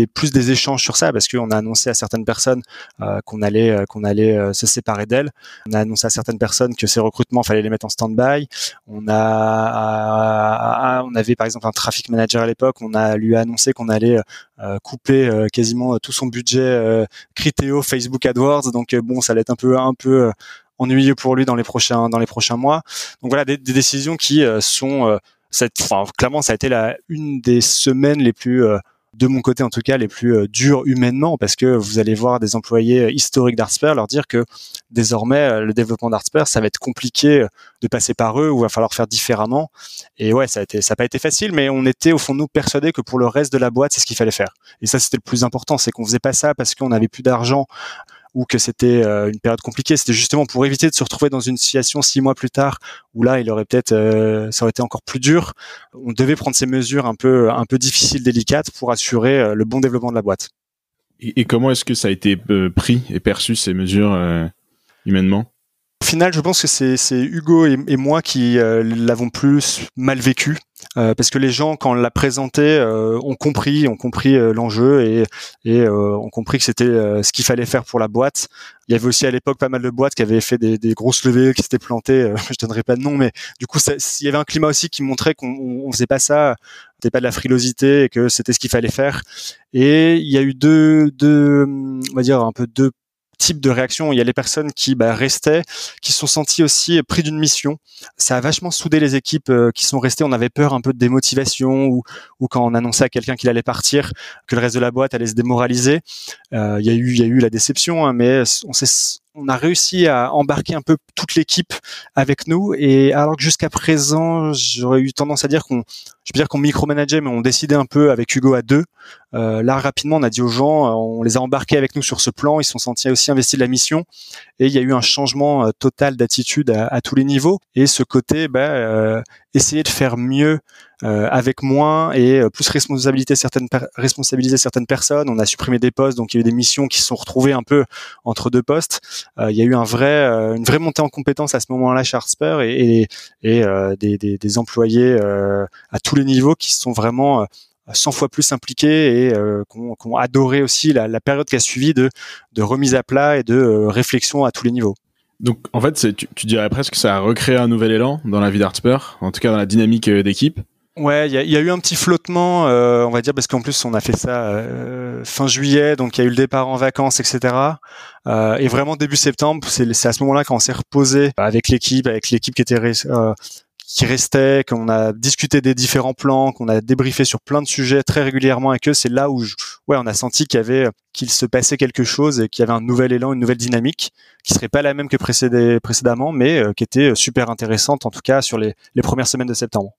plus des échanges sur ça parce qu'on a annoncé à certaines personnes euh, qu'on allait euh, qu'on allait se séparer d'elles. On a annoncé à certaines personnes que ces recrutements fallait les mettre en stand-by. On a on avait par exemple un traffic manager à l'époque. On a lui annoncé qu'on allait couper quasiment tout son budget Criteo, Facebook AdWords. Donc bon, ça allait être un peu un peu ennuyeux pour lui dans les prochains dans les prochains mois. Donc voilà des décisions qui sont clairement, ça a été la une des semaines les plus euh, de mon côté en tout cas les plus euh, dures humainement parce que vous allez voir des employés euh, historiques d'Artsper leur dire que désormais le développement d'Artsper ça va être compliqué de passer par eux ou va falloir faire différemment. Et ouais ça a été ça n'a pas été facile mais on était au fond nous persuadés que pour le reste de la boîte c'est ce qu'il fallait faire. Et ça c'était le plus important c'est qu'on faisait pas ça parce qu'on n'avait plus d'argent ou que c'était euh, une période compliquée. C'était justement pour éviter de se retrouver dans une situation six mois plus tard où là, il aurait peut-être, euh, ça aurait été encore plus dur. On devait prendre ces mesures un peu, un peu difficiles, délicates pour assurer euh, le bon développement de la boîte. Et, comment est-ce que ça a été pris et perçu ces mesures humainement? Au final, je pense que c'est Hugo et, moi qui euh, l'avons plus mal vécu. Euh, parce que les gens, quand on l'a présenté, euh, ont compris, ont compris l'enjeu et, et ont compris que c'était ce qu'il fallait faire pour la boîte. Il y avait aussi à l'époque pas mal de boîtes qui avaient fait des, des grosses levées, qui s'étaient plantées. je donnerai pas de nom, mais du coup, il y avait un climat aussi qui montrait qu'on on, faisait pas ça, c'était pas de la frilosité et que c'était ce qu'il fallait faire. Et il y a eu deux, deux, on va dire un peu deux type de réaction. Il y a les personnes qui bah, restaient, qui sont senties aussi pris d'une mission. Ça a vachement soudé les équipes euh, qui sont restées. On avait peur un peu de démotivation ou, ou quand on annonçait à quelqu'un qu'il allait partir, que le reste de la boîte allait se démoraliser. Euh, il y a eu, il y a eu la déception, hein, mais on s'est on a réussi à embarquer un peu toute l'équipe avec nous. Et alors que jusqu'à présent j'aurais eu tendance à dire qu'on je veux dire qu'on micromanageait mais on décidait un peu avec Hugo à deux. Euh, là rapidement on a dit aux gens on les a embarqués avec nous sur ce plan. Ils se sont sentis aussi investis de la mission et il y a eu un changement euh, total d'attitude à, tous les niveaux et ce côté bah, euh, essayer de faire mieux euh, avec moins et euh, plus responsabiliser certaines responsabiliser certaines personnes. On a supprimé des postes, donc il y a eu des missions qui se sont retrouvées un peu entre deux postes. Euh, il y a eu un vrai, une vraie montée en compétences à ce moment-là chez Hartsper et, et, et des, des, des, employés à tous les niveaux qui sont vraiment 100 fois plus impliqués et euh, qu'on ont adoré aussi la, la, période qui a suivi de, de remise à plat et de réflexion à tous les niveaux. Donc en fait, tu, tu, dirais presque que ça a recréé un nouvel élan dans la vie d'Artsper, en tout cas dans la dynamique d'équipe. Ouais, il y a, y a, eu un petit flottement, euh, on va dire, parce qu'en plus on a fait ça euh, fin juillet, donc il y a eu le départ en vacances, etc. Euh, et vraiment début septembre, c'est à ce moment-là quand on s'est reposé avec l'équipe, avec l'équipe qui était euh, qui restait, qu'on a discuté des différents plans, qu'on a débriefé sur plein de sujets très régulièrement avec eux. C'est là où, ouais, on a senti qu'il y avait, qu'il se passait quelque chose et qu'il y avait un nouvel élan, une nouvelle dynamique qui serait pas la même que précédemment, mais euh, qui était super intéressante en tout cas sur les premières semaines de septembre.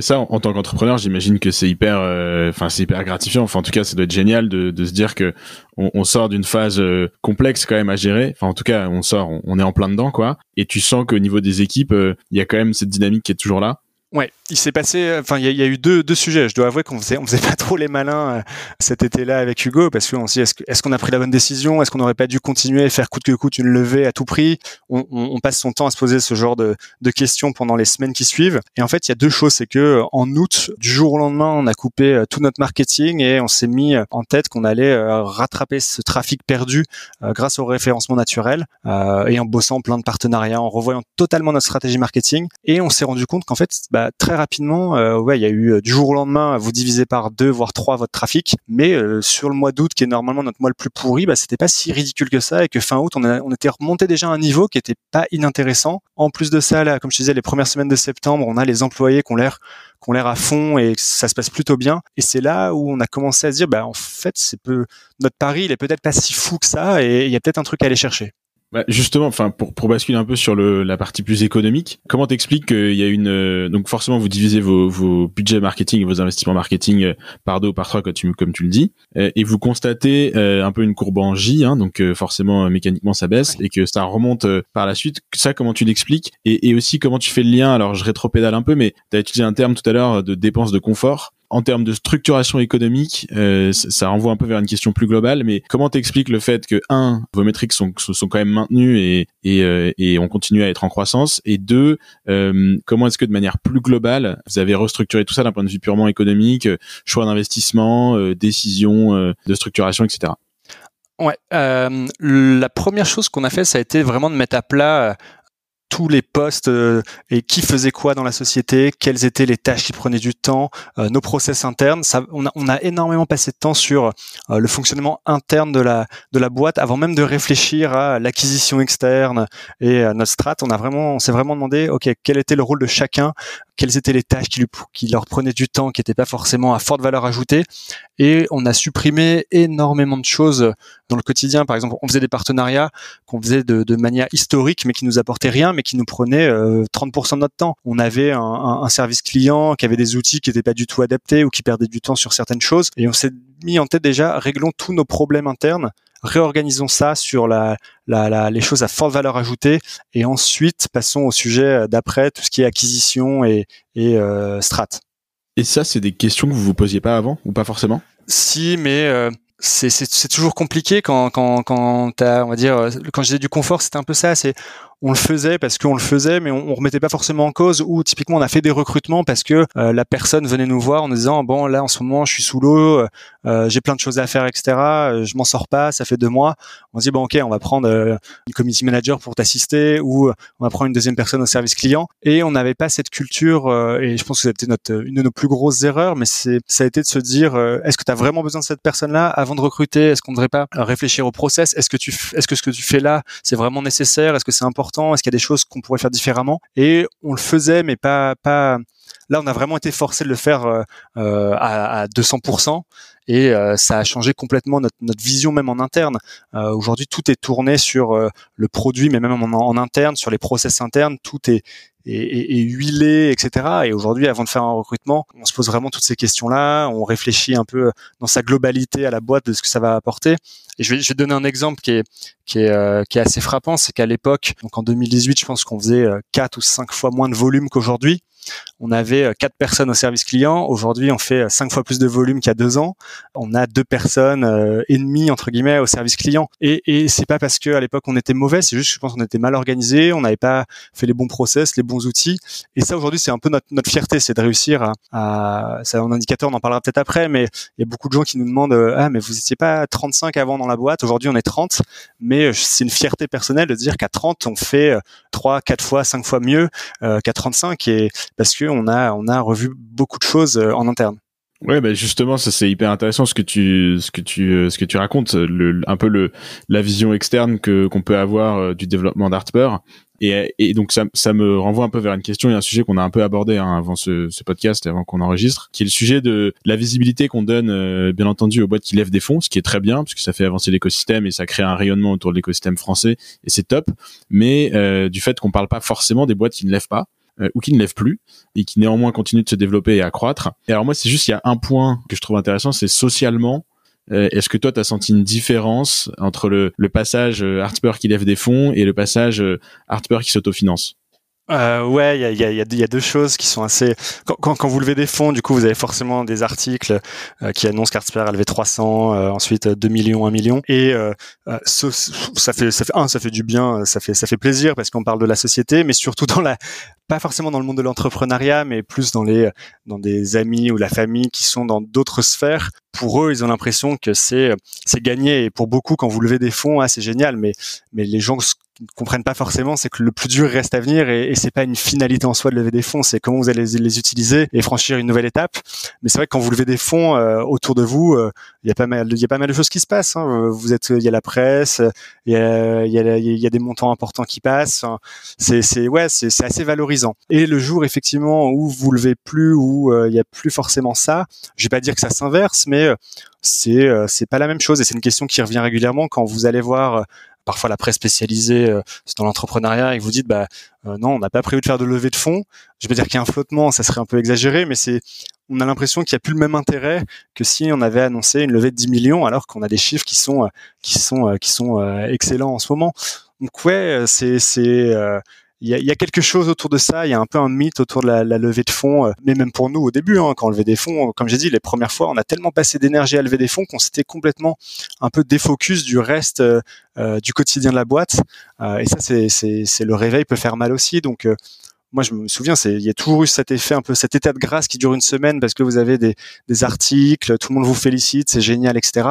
Ça, en, tant qu'entrepreneur, j'imagine que c'est hyper, euh, enfin c'est hyper gratifiant. Enfin, en tout cas, ça doit être génial de, se dire que on, on sort d'une phase euh, complexe quand même à gérer. Enfin, en tout cas, on sort, on, est en plein dedans, quoi. Et tu sens qu'au niveau des équipes, euh, il y a quand même cette dynamique qui est toujours là. Ouais, il s'est passé, enfin, il y, a eu deux, deux sujets. Je dois avouer qu'on faisait, on faisait pas trop les malins euh, cet été-là avec Hugo parce qu'on se dit est-ce qu'on a pris la bonne décision? Est-ce qu'on n'aurait pas dû continuer à faire coûte que coûte une levée à tout prix? On, on, passe son temps à se poser ce genre de, de, questions pendant les semaines qui suivent. Et en fait, il y a deux choses, c'est que en août, du jour au lendemain, on a coupé euh, tout notre marketing et on s'est mis euh, en tête qu'on allait rattraper ce trafic perdu grâce au référencement naturel et en bossant plein de partenariats, en revoyant totalement notre stratégie marketing. Et on s'est rendu compte qu'en fait, bah, très rapidement, euh, ouais, il y a eu euh, du jour au lendemain, vous divisez par deux voire trois votre trafic, mais euh, sur le mois d'août, qui est normalement notre mois le plus pourri, bah, c'était pas si ridicule que ça, et que fin août, on, était remonté déjà à un niveau qui était pas inintéressant. En plus de ça, là, comme je disais, les premières semaines de septembre, on a les employés qui ont l'air qu'on l'air à fond et que ça se passe plutôt bien. Et c'est là où on a commencé à se dire, bah en fait, c'est peu notre pari, il est peut-être pas si fou que ça, et il y a peut-être un truc à aller chercher. Bah justement, enfin pour, pour basculer un peu sur le, la partie plus économique, comment t'expliques qu'il y a une euh, donc forcément vous divisez vos, vos budgets marketing et vos investissements marketing euh, par deux ou par trois comme tu, comme tu le dis, euh, et vous constatez un peu une courbe en J, hein, donc forcément mécaniquement ça baisse et que ça remonte par la suite. Ça comment tu l'expliques et, et aussi comment tu fais le lien? Alors je rétropédale un peu, mais tu as utilisé un terme tout à l'heure de dépenses de confort en termes de structuration économique, euh, ça renvoie un peu vers une question plus globale, mais comment t'expliques le fait que un, vos métriques sont, sont quand même maintenues et, et, euh, et on continue à être en croissance, et deux, euh, comment est-ce que de manière plus globale, vous avez restructuré tout ça d'un point de vue purement économique, choix d'investissement, décision de structuration, etc. Ouais, la première chose qu'on a fait, ça a été vraiment de mettre à plat tous les postes euh, et qui faisait quoi dans la société, quelles étaient les tâches qui prenaient du temps, euh, nos process internes. Ça, on, a, on a énormément passé de temps sur euh, le fonctionnement interne de la de la boîte avant même de réfléchir à l'acquisition externe et à notre strat. On a vraiment, on s'est vraiment demandé, ok, quel était le rôle de chacun, quelles étaient les tâches qui, lui, qui leur prenaient du temps, qui n'étaient pas forcément à forte valeur ajoutée, et on a supprimé énormément de choses dans le quotidien. Par exemple, on faisait des partenariats qu'on faisait de, de, manière historique, mais qui nous apportaient rien, qui nous prenaient 30% euh, de notre temps. On avait un, un, service client qui avait des outils qui n'étaient pas du tout adaptés ou qui perdaient du temps sur certaines choses, et on s'est mis en tête déjà, réglons tous nos problèmes internes réorganisons ça sur la, la, la, les choses à forte valeur ajoutée et ensuite passons au sujet d'après tout ce qui est acquisition et, et euh, strat. Et ça, c'est des questions que vous vous posiez pas avant ou pas forcément? Si, mais euh, c'est toujours compliqué quand quand quand as, on va dire quand j'ai du confort, c'était un peu ça. C'est on le faisait parce qu'on le faisait, mais on, on remettait pas forcément en cause. Ou typiquement, on a fait des recrutements parce que euh, la personne venait nous voir en nous disant bon là en ce moment je suis sous l'eau, euh, j'ai plein de choses à faire, etc. je m'en sors pas, ça fait deux mois. On se dit bon ok, on va prendre une community manager pour t'assister ou on va prendre une deuxième personne au service client. Et on n'avait pas cette culture et je pense que c'était notre une de nos plus grosses erreurs, mais c'est ça a été de se dire est-ce que tu as vraiment besoin de cette personne-là avant de recruter? Est-ce qu'on ne devrait pas réfléchir au process? Est-ce que tu est-ce que ce que tu fais là c'est vraiment nécessaire? Est-ce que c'est important Est-ce qu'il y a des choses qu'on pourrait faire différemment? Et on le faisait, mais pas pas. Là, on a vraiment été forcé de le faire euh, euh à, à 200% et euh, ça a changé complètement notre, notre vision même en interne. Aujourd'hui, tout est tourné sur le produit, mais même en, en, interne, sur les process internes, tout est, et, et, huilé, etc. Et aujourd'hui, avant de faire un recrutement, on se pose vraiment toutes ces questions-là, on réfléchit un peu dans sa globalité à la boîte de ce que ça va apporter. Et je vais, je vais donner un exemple qui est, qui est, euh, qui est assez frappant, c'est qu'à l'époque, donc en 2018, je pense qu'on faisait euh, quatre ou cinq fois moins de volume qu'aujourd'hui on avait euh, quatre personnes au service client. Aujourd'hui, on fait euh, cinq fois plus de volume qu'il y a deux ans. On a deux personnes euh, et demie entre guillemets au service client. Et, c'est pas parce que à l'époque on était mauvais, c'est juste je pense qu'on était mal organisé, on n'avait pas fait les bons process, les bons outils. Et ça aujourd'hui, c'est un peu notre, fierté, c'est de réussir à, à c'est un indicateur, on en parlera peut-être après, mais il y a beaucoup de gens qui nous demandent ah mais vous étiez pas 35 avant dans la boîte, aujourd'hui on est 30, mais c'est une fierté personnelle de dire qu'à 30 on fait 3, 4 fois, 5 fois mieux qu'à 35 et parce que on a on a revu beaucoup de choses euh, en interne. Ouais, bah justement, ça c'est hyper intéressant ce que tu ce que tu euh, ce que tu racontes, un peu le la vision externe que qu'on peut avoir euh, du développement d'Artpeur. Et, et donc ça, ça me renvoie un peu vers une question et un sujet qu'on a un peu abordé hein, avant ce, ce podcast, avant qu'on enregistre, qui est le sujet de la visibilité qu'on donne, bien entendu, aux boîtes qui lèvent des fonds, ce qui est très bien, parce que ça fait avancer l'écosystème et ça crée un rayonnement autour de l'écosystème français, et c'est top. Mais du fait qu'on parle pas forcément des boîtes qui ne lèvent pas, ou qui ne lève plus et qui néanmoins continue de se développer et à croître. Et alors moi, c'est juste il y a un point que je trouve intéressant, c'est socialement. Euh, est-ce que toi, tu as senti une différence entre le, le passage euh, qui lève des fonds et le passage euh, qui s'autofinance? Euh, ouais, il y a, y, a, y a, deux choses qui sont assez. Quand, quand, quand, vous levez des fonds, du coup, vous avez forcément des articles euh, qui annoncent qu'Artsper a levé 300, euh, ensuite 2 millions, 1 million, et euh, ça, ça fait, ça fait un, ça fait du bien, ça fait, ça fait plaisir parce qu'on parle de la société, mais surtout dans la, pas forcément dans le monde de l'entrepreneuriat, mais plus dans les, dans des amis ou la famille qui sont dans d'autres sphères. Pour eux, ils ont l'impression que c'est, c'est gagné. Et pour beaucoup, quand vous levez des fonds, ah, c'est génial, mais, mais les gens ne comprennent pas forcément, c'est que le plus dur reste à venir et, et c'est pas une finalité en soi de lever des fonds, c'est comment vous allez les, utiliser et franchir une nouvelle étape. Mais c'est vrai que quand vous levez des fonds euh, autour de vous, euh, il y a pas mal, y a pas mal de choses qui se passent. Hein. Vous êtes, il y a la presse, il y a, y a, y a des montants importants qui passent. C'est, c'est ouais, c'est, assez valorisant. Et le jour effectivement où vous levez plus, où euh, il y a plus forcément ça, je vais pas dire que ça s'inverse, mais c'est c'est pas la même chose et c'est une question qui revient régulièrement quand vous allez voir parfois la presse spécialisée euh, dans l'entrepreneuriat et que vous dites bah euh, non, on n'a pas prévu de faire de levée de fonds. Je veux dire qu'il y a un flottement, ça serait un peu exagéré, mais c'est on a l'impression qu'il n'y a plus le même intérêt que si on avait annoncé une levée de 10 millions alors qu'on a des chiffres qui sont euh, qui sont qui sont excellents en ce moment. Donc ouais, c'est c'est il y a, y a, quelque chose autour de ça. Il y a un peu un mythe autour de la, la levée de fonds, euh, mais même pour nous au début, hein, quand on levait des fonds, comme j'ai dit, les premières fois, on a tellement passé d'énergie à lever des fonds qu'on s'était complètement un peu défocus du reste euh, euh du quotidien de la boîte. Euh, et ça, c'est le réveil peut faire mal aussi. Donc moi je me souviens, c'est il y a toujours eu cet effet un peu cet état de grâce qui dure une semaine parce que vous avez des, des articles, tout le monde vous félicite, c'est génial, etc.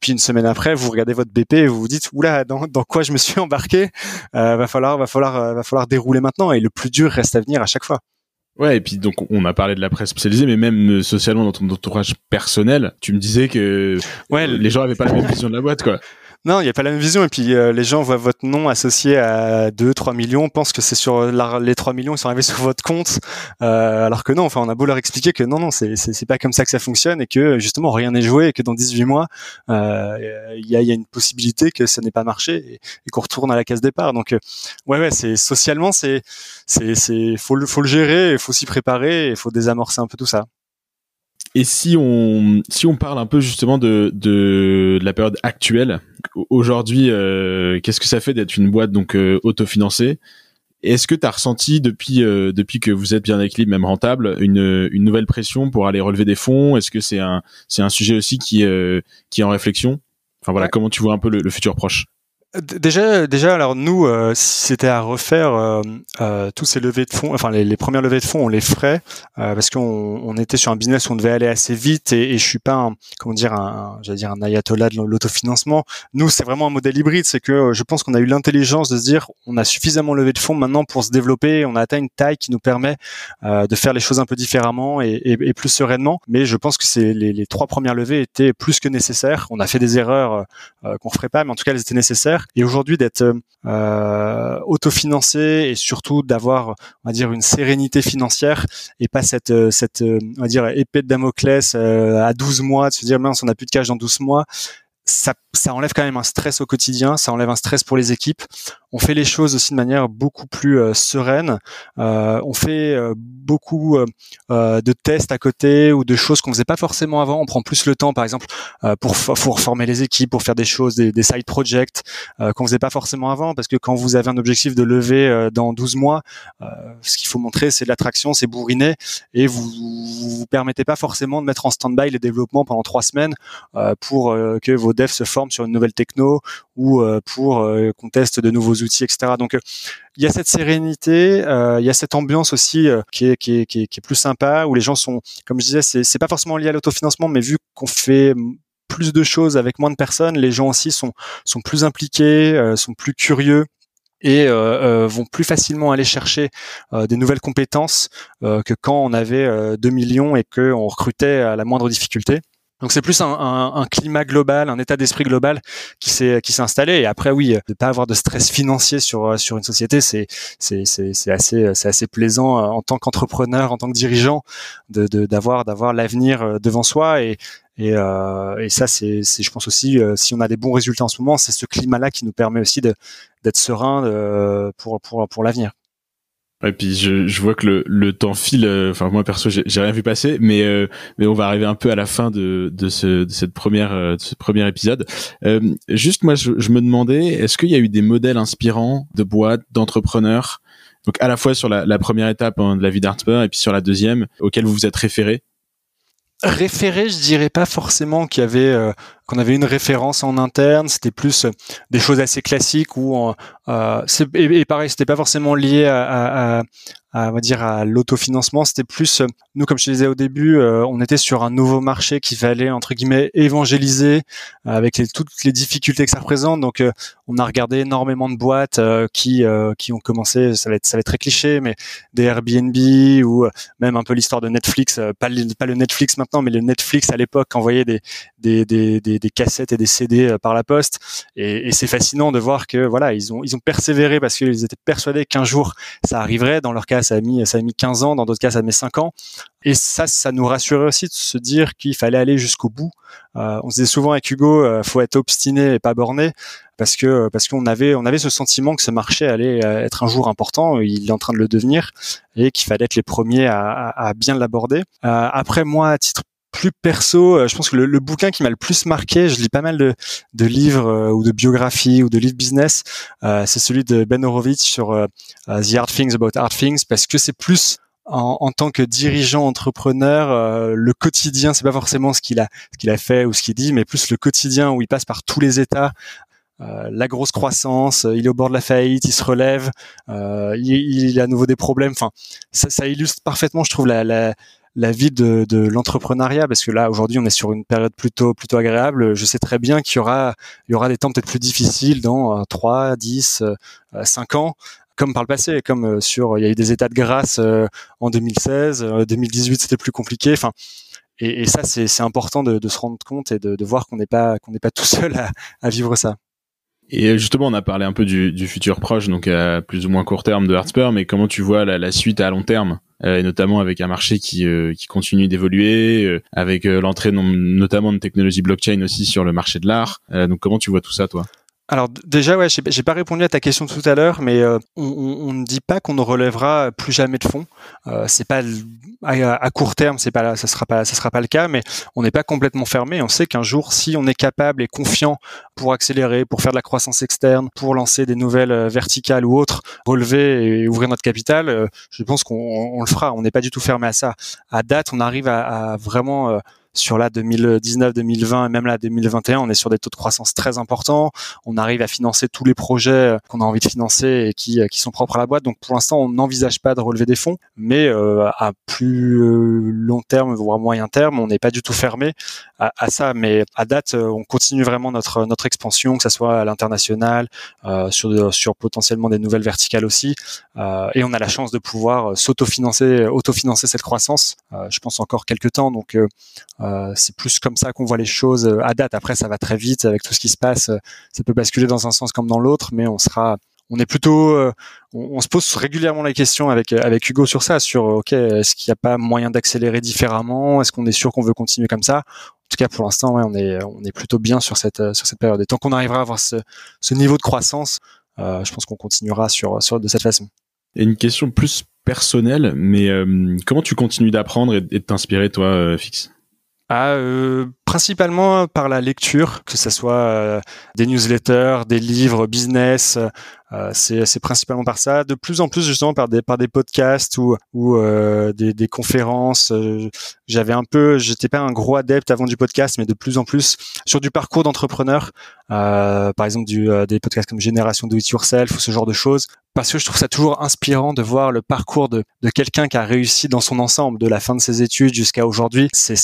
Puis une semaine après, vous regardez votre BP et vous vous dites oula, dans, dans quoi je me suis embarqué? Euh, Va falloir, va falloir, euh, va falloir dérouler maintenant. Et le plus dur reste à venir à chaque fois. Ouais, et puis donc on a parlé de la presse spécialisée, mais même euh, socialement dans ton entourage personnel, tu me disais que ouais, les gens avaient pas la même vision de la boîte, quoi. Non, il n'y a pas la même vision. Et puis euh, les gens voient votre nom associé à 2, 3 millions, pensent que c'est sur les 3 millions, ils sont arrivés sur votre compte. Euh, alors que non, enfin, on a beau leur expliquer que non, non, c'est, c'est, pas comme ça que ça fonctionne et que justement rien n'est joué et que dans 18 mois, euh, il y, a, une possibilité que ça n'ait pas marché et, qu'on retourne à la case départ. Donc, ouais, ouais, c'est socialement, c'est, c'est, c'est, faut faut le gérer, il faut s'y préparer, il faut désamorcer un peu tout ça. Et si on si on parle un peu justement de de, la période actuelle, aujourd'hui, euh, qu'est-ce que ça fait d'être une boîte donc euh, autofinancée? Est-ce que tu as ressenti depuis euh, depuis que vous êtes bien équilibré, même rentable, une une nouvelle pression pour aller relever des fonds? Est-ce que c'est un c'est un sujet aussi qui qui est en réflexion? Enfin voilà, comment tu vois un peu le futur proche? Déjà, déjà, alors nous, euh, si c'était à refaire, euh, euh, tous ces levées de fonds, enfin les, les, premières levées de fonds, on les ferait euh, parce qu'on on était sur un business où on devait aller assez vite et, et je suis pas, un, comment dire, un, j'allais dire un ayatollah de l'autofinancement. Nous, c'est vraiment un modèle hybride, c'est que je pense qu'on a eu l'intelligence de se dire, on a suffisamment levé de fonds maintenant pour se développer, on a atteint une taille qui nous permet de faire les choses un peu différemment et, et, plus sereinement. Mais je pense que c'est les, trois premières levées étaient plus que nécessaires. On a fait des erreurs qu'on ferait pas, mais en tout cas, elles étaient nécessaires. Et aujourd'hui, d'être euh, autofinancé et surtout d'avoir, on va dire, une sérénité financière et pas cette, euh, cette, euh, on va dire, épée de Damoclès euh, à 12 mois, de se dire mince, on n'a plus de cash dans 12 mois. Ça, ça enlève quand même un stress au quotidien, ça enlève un stress pour les équipes on fait les choses aussi de manière beaucoup plus euh, sereine. Euh, on fait euh, beaucoup de tests à côté ou de choses qu'on faisait pas forcément avant. On prend plus le temps, par exemple, pour, pour former les équipes, pour faire des choses, des, des side projects qu'on faisait pas forcément avant. Parce que quand vous avez un objectif de lever dans 12 mois, ce qu'il faut montrer, c'est de l'attraction, c'est bourriner, et vous, vous vous permettez pas forcément de mettre en stand-by les développements pendant trois semaines pour que vos devs se forment sur une nouvelle techno ou pour qu'on teste de nouveaux outils, etc. Donc euh, il y a cette sérénité, euh, il y a cette ambiance aussi euh, qui, est, qui, est, qui, est, plus sympa où les gens sont, comme je disais, c'est, c'est pas forcément lié à l'autofinancement, mais vu qu'on fait plus de choses avec moins de personnes, les gens aussi sont sont plus impliqués, sont plus curieux et euh, vont plus facilement aller chercher des nouvelles compétences que quand on avait 2 millions et qu'on recrutait à la moindre difficulté. Donc c'est plus un, climat global, un état d'esprit global qui s'est qui s'est installé. Et après oui, de pas avoir de stress financier sur sur une société, c'est c'est c'est assez c'est assez plaisant euh, en tant qu'entrepreneur, en tant que dirigeant, de d'avoir d'avoir l'avenir euh, devant soi et et, euh, ça c'est je pense aussi euh, si on a des bons résultats en ce moment, c'est ce climat-là qui nous permet aussi de d'être serein de, pour pour pour l'avenir. Et puis je, je vois que le, le temps file. Euh, enfin moi perso j'ai rien vu passer, mais euh, mais on va arriver un peu à la fin de de, ce, de cette première euh, de ce premier épisode. juste moi je, je me demandais est-ce qu'il y a eu des modèles inspirants de boîtes d'entrepreneurs donc à la fois sur la, la première étape hein, de la vie d'Artspur et puis sur la deuxième auquel vous vous êtes référé référé, je dirais pas forcément qu'il y avait qu'on avait une référence en interne. C'était plus des choses assez classiques où euh, et, et, pareil, c'était pas forcément lié à, à, à, on va dire à l'autofinancement. C'était plus nous, comme je te disais au début, euh, on était sur un nouveau marché qui fallait entre guillemets évangéliser euh, avec toutes les difficultés que ça représente. Donc, euh, on a regardé énormément de boîtes qui qui ont commencé. Ça va être ça va être très cliché, mais des Airbnb ou même un peu l'histoire de Netflix. pas, le, Netflix maintenant, mais le Netflix à l'époque envoyait des, des, des cassettes et des CD par la poste. Et, c'est fascinant de voir que voilà, ils ont ils ont persévéré parce qu'ils étaient persuadés qu'un jour ça arriverait. Dans leur cas, ça a mis ça a mis 15 ans. Dans d'autres cas, ça met 5 ans. Et ça, ça nous rassurait aussi de se dire qu'il fallait aller jusqu'au bout. Euh, on se disait souvent avec Hugo, euh, faut être obstiné et pas borné, parce que parce qu'on avait on avait ce sentiment que ce marché allait euh, être un jour important. Il est en train de le devenir et qu'il fallait être les premiers à, bien l'aborder. Euh, après moi, à titre plus perso, euh, je pense que le, le bouquin qui m'a le plus marqué, je lis pas mal de, de livres ou de biographies ou de livres business, c'est celui de Ben Horowitz sur The Hard Things About Hard Things, parce que c'est plus en, en, tant que dirigeant entrepreneur, euh, le quotidien, c'est pas forcément ce qu'il a, a fait ou ce qu'il dit, mais plus le quotidien où il passe par tous les états. Euh, la grosse croissance, il est au bord de la faillite, il se relève, euh, il, il, a à nouveau des problèmes. Enfin, ça, ça illustre parfaitement, je trouve, la, la, la vie de, de l'entrepreneuriat parce que là aujourd'hui on est sur une période plutôt plutôt agréable je sais très bien qu'il y aura il y aura des temps peut-être plus difficiles dans 3 10 5 ans comme par le passé, comme euh, sur, il y a eu des états de grâce euh, en 2016, 2018 euh, c'était plus compliqué. Enfin, et, ça c'est important de, de, se rendre compte et de, de voir qu'on n'est pas qu'on n'est pas tout seul à, à, vivre ça. Et justement, on a parlé un peu du, du, futur proche, donc à plus ou moins court terme de Hardspur, mais comment tu vois la, la suite à long terme, et notamment avec un marché qui, qui continue d'évoluer, avec l'entrée notamment de technologies blockchain aussi sur le marché de l'art. donc comment tu vois tout ça, toi? Alors déjà, ouais, j'ai pas répondu à ta question tout à l'heure, mais euh, on ne dit pas qu'on ne relèvera plus jamais de fonds. Euh, c'est pas à, court terme, c'est pas ça sera pas ça sera pas le cas, mais on n'est pas complètement fermé. On sait qu'un jour, si on est capable et confiant pour accélérer, pour faire de la croissance externe, pour lancer des nouvelles euh, verticales ou autres, relever et ouvrir notre capital, euh, je pense qu'on le fera. On n'est pas du tout fermé à ça. À date, on arrive à, à vraiment sur la 2019, 2020 et même là 2021, on est sur des taux de croissance très importants. On arrive à financer tous les projets qu'on a envie de financer et qui, qui sont propres à la boîte. Donc pour l'instant, on n'envisage pas de relever des fonds, mais à plus long terme, voire moyen terme, on n'est pas du tout fermé à, ça. Mais à date, on continue vraiment notre notre expansion, que ce soit à l'international, sur sur potentiellement des nouvelles verticales aussi. et on a la chance de pouvoir s'autofinancer, autofinancer cette croissance. je pense encore quelques temps. Donc euh, c'est plus comme ça qu'on voit les choses euh, à date. Après, ça va très vite avec tout ce qui se passe. Euh, ça peut basculer dans un sens comme dans l'autre, mais on sera, on est plutôt, on, se pose régulièrement la question avec avec Hugo sur ça, sur ok, est-ce qu'il n'y a pas moyen d'accélérer différemment? Est-ce qu'on est sûr qu'on veut continuer comme ça? En tout cas, pour l'instant, on est on est plutôt bien sur cette sur cette période. Et tant qu'on arrivera à avoir ce, niveau de croissance, je pense qu'on continuera sur sur de cette façon. Et une question plus personnelle, mais comment tu continues d'apprendre et, de t'inspirer, toi, Fix? Ah, euh, principalement par la lecture, que ce soit euh, des newsletters, des livres business, euh, c'est principalement par ça. De plus en plus justement par des par des podcasts ou ou euh, des, des, conférences. Euh, j'avais un peu, j'étais pas un gros adepte avant du podcast, mais de plus en plus sur du parcours d'entrepreneur. par exemple du, des podcasts comme Génération Do It Yourself ou ce genre de choses. Parce que je trouve ça toujours inspirant de voir le parcours de, de quelqu'un qui a réussi dans son ensemble, de la fin de ses études jusqu'à aujourd'hui. C'est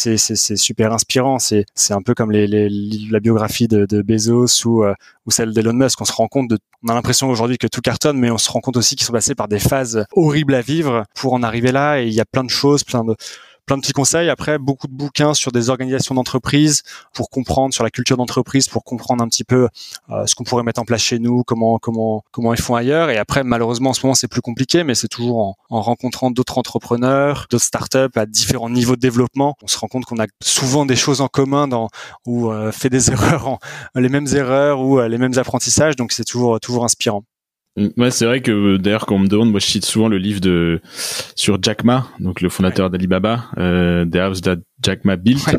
super inspirant. C'est un peu comme la biographie de, Bezos ou ou celle d'Elon Musk. On se rend compte on a l'impression aujourd'hui que tout cartonne, mais on se rend compte aussi qu'ils sont passés par des phases horribles à vivre pour en arriver là. Et il y a plein de choses, plein de plein de petits conseils. Après, beaucoup de bouquins sur des organisations d'entreprise pour comprendre sur la culture d'entreprise, pour comprendre un petit peu euh, ce qu'on pourrait mettre en place chez nous, comment comment comment ils font ailleurs. Et après, malheureusement, en ce moment, c'est plus compliqué, mais c'est toujours en, en rencontrant d'autres entrepreneurs, d'autres startups à différents niveaux de développement. On se rend compte qu'on a souvent des choses en commun dans ou euh, fait des erreurs, les mêmes erreurs ou euh, les mêmes apprentissages. Donc, c'est toujours toujours inspirant. Ouais, c'est vrai que d'ailleurs quand on me demande, moi je cite souvent le livre de sur Jack Ma, donc le fondateur d'Alibaba, euh, The House That Jack Ma Built.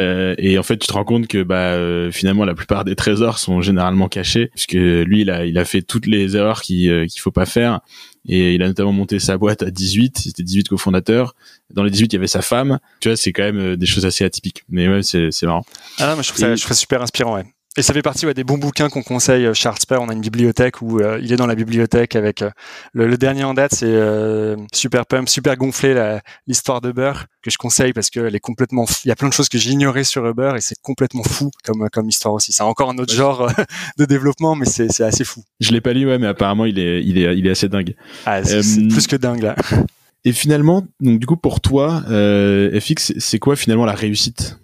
Euh, et en fait, tu te rends compte que bah euh, finalement la plupart des trésors sont généralement cachés, puisque lui il a il a fait toutes les erreurs qu'il euh, qu'il faut pas faire. Et il a notamment monté sa boîte à 18, c'était 18 cofondateurs. Dans les 18, il y avait sa femme. Tu vois, c'est quand même euh, des choses assez atypiques. Mais ouais, c'est c'est marrant. Ah non, mais je trouve ça, je trouve ça super inspirant, ouais. Et ça fait partie ouais, des bons bouquins qu'on conseille euh, chez Artsper. On a une bibliothèque où euh, il est dans la bibliothèque avec euh, le, dernier en date, c'est Super Pump, Super Gonflé, l'histoire de que je conseille parce qu'elle est complètement. Il y a plein de choses que j'ignorais sur Uber et c'est complètement fou comme comme histoire aussi. C'est encore un autre genre de développement, mais c'est assez fou. Je l'ai pas lu, ouais, mais apparemment il est il est il est assez dingue. Ah, c'est plus que dingue là. Et finalement, donc du coup pour toi, FX, c'est quoi finalement la réussite?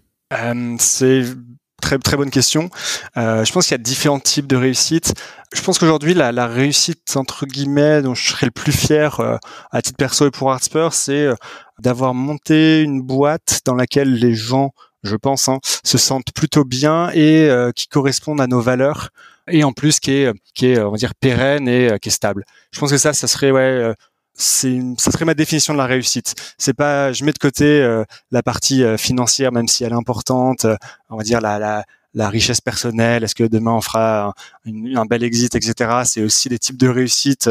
C'est Très très bonne question. Euh, je pense qu'il y a différents types de réussite. Je pense qu'aujourd'hui la, la, réussite entre guillemets dont je serais le plus fier euh, à titre perso et pour Artspur, c'est euh, d'avoir monté une boîte dans laquelle les gens, je pense, hein, se sentent plutôt bien et euh, qui correspondent à nos valeurs et en plus qui est qui est on va dire pérenne et qui est stable. Je pense que ça, ça serait ouais c'est ça serait ma définition de la réussite. C'est pas je mets de côté euh, la partie euh, financière même si elle est importante, euh, on va dire la, la, la richesse personnelle, est-ce que demain on fera un, un bel exit, etc. C'est aussi des types de réussite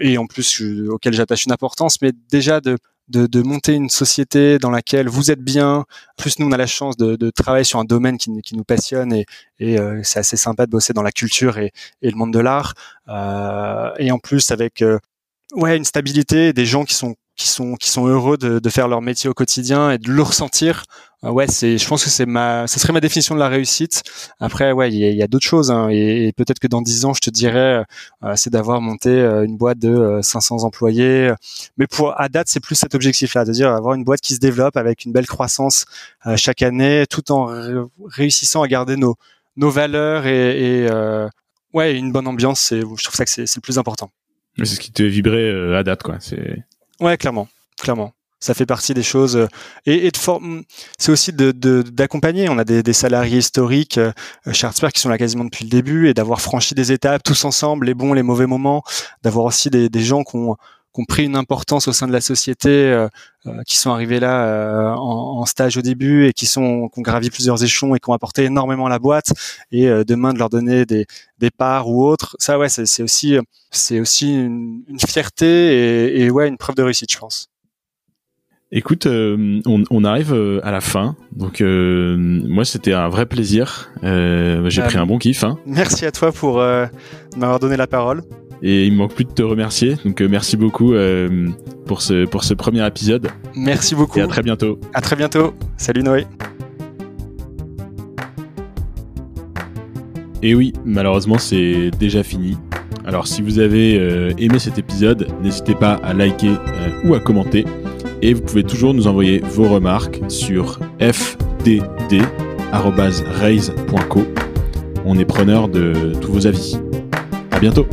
et en plus auxquels j'attache une importance. Mais déjà de, de, de, monter une société dans laquelle vous êtes bien. Plus nous, on a la chance de, de travailler sur un domaine qui, qui nous passionne et, et c'est assez sympa de bosser dans la culture et, et le monde de l'art. Euh, et en plus, avec ouais, une stabilité, des gens qui sont qui sont qui sont heureux de, de faire leur métier au quotidien et de le ressentir. Euh, ouais, c'est, je pense que c'est ma, ça serait ma définition de la réussite. Après, ouais, il y a, d'autres choses, hein, et, peut-être que dans dix ans, je te dirais, euh, c'est d'avoir monté euh, une boîte de 500 employés. Mais pour à date, c'est plus cet objectif-là, de dire avoir une boîte qui se développe avec une belle croissance chaque année, tout en réussissant à garder nos nos valeurs et, et ouais, une bonne ambiance. C'est, je trouve ça que c'est le plus important. C'est ce qui te vibrait euh, à date, quoi. C'est. Ouais, clairement, clairement. Ça fait partie des choses euh, et, de c'est aussi de, d'accompagner. On a des, des, salariés historiques euh, chez Artsper qui sont là quasiment depuis le début et d'avoir franchi des étapes tous ensemble, les bons, les mauvais moments, d'avoir aussi des, des gens qui ont qui ont pris une importance au sein de la société, euh, euh, qui sont arrivés là euh, en, en, stage au début et qui sont qui ont gravi plusieurs échelons et qui ont apporté énormément à la boîte. Et demain de leur donner des, des parts ou autres, ça ouais, c'est aussi c'est aussi une, une fierté et, et, ouais une preuve de réussite, je pense. Écoute, on, on, arrive à la fin. Donc moi, c'était un vrai plaisir. J'ai pris un bon kiff. Hein. Merci à toi pour m'avoir donné la parole. Et il me manque plus de te remercier. Donc merci beaucoup pour ce pour ce premier épisode. Merci beaucoup. Et à très bientôt. À très bientôt. Salut Noé. Et oui, malheureusement, c'est déjà fini. Alors si vous avez aimé cet épisode, n'hésitez pas à liker ou à commenter. Et vous pouvez toujours nous envoyer vos remarques sur fdd.raise.co. On est preneur de tous vos avis. À bientôt!